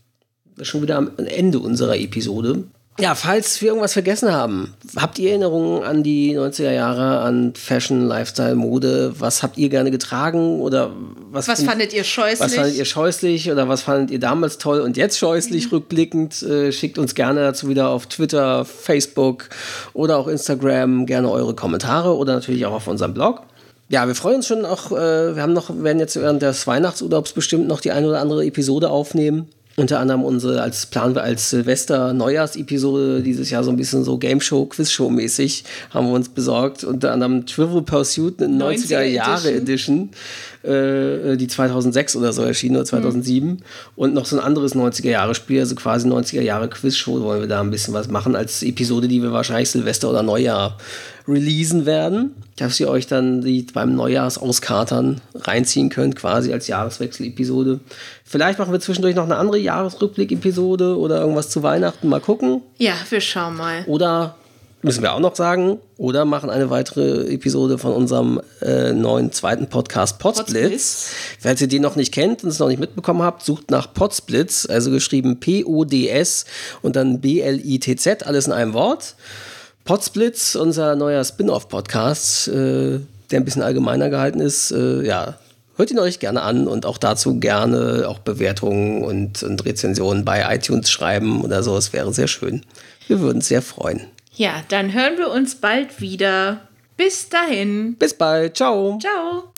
Schon wieder am Ende unserer Episode. Ja, falls wir irgendwas vergessen haben, habt ihr Erinnerungen an die 90er Jahre, an Fashion, Lifestyle, Mode? Was habt ihr gerne getragen oder was, Was fandet ihr scheußlich? was fandet ihr scheußlich oder was fandet ihr damals toll und jetzt scheußlich rückblickend? Äh, schickt uns gerne dazu wieder auf Twitter, Facebook oder auch Instagram gerne eure Kommentare oder natürlich auch auf unserem Blog. Ja, wir freuen uns schon auch, äh, wir haben noch, werden jetzt während des Weihnachtsurlaubs bestimmt noch die eine oder andere Episode aufnehmen. Unter anderem unsere, als planen wir als Silvester-Neujahrs-Episode dieses Jahr so ein bisschen so Game Show, Quiz Show mäßig haben wir uns besorgt. Unter anderem Trivial Pursuit, eine 90er 90er Jahre Edition, äh, die 2006 oder so erschienen oder 2007. Und noch so ein anderes 90er Jahre Spiel, also quasi 90er Jahre Quiz Show, wollen wir da ein bisschen was machen als Episode, die wir wahrscheinlich Silvester oder Neujahr releasen werden, dass ihr euch dann die beim Neujahrsauskatern reinziehen könnt, quasi als Jahreswechsel-Episode. Vielleicht machen wir zwischendurch noch eine andere Jahresrückblick-Episode oder irgendwas zu Weihnachten, mal gucken. ja, wir schauen mal. Oder müssen wir auch noch sagen, oder machen eine weitere Episode von unserem äh, neuen zweiten Podcast. Podsblitz. Falls ihr den noch nicht kennt und es noch nicht mitbekommen habt, sucht nach Podsblitz, also geschrieben P-O-D-S und dann B-L-I-T-Z, alles in einem Wort. Podsblitz, unser neuer Spin-off-Podcast, äh, der ein bisschen allgemeiner gehalten ist. Äh, ja, hört ihn euch gerne an und auch dazu gerne auch Bewertungen und, und Rezensionen bei iTunes schreiben oder so. Es wäre sehr schön. Wir würden uns sehr freuen. Ja, dann hören wir uns bald wieder. Bis dahin. Bis bald. Ciao. Ciao.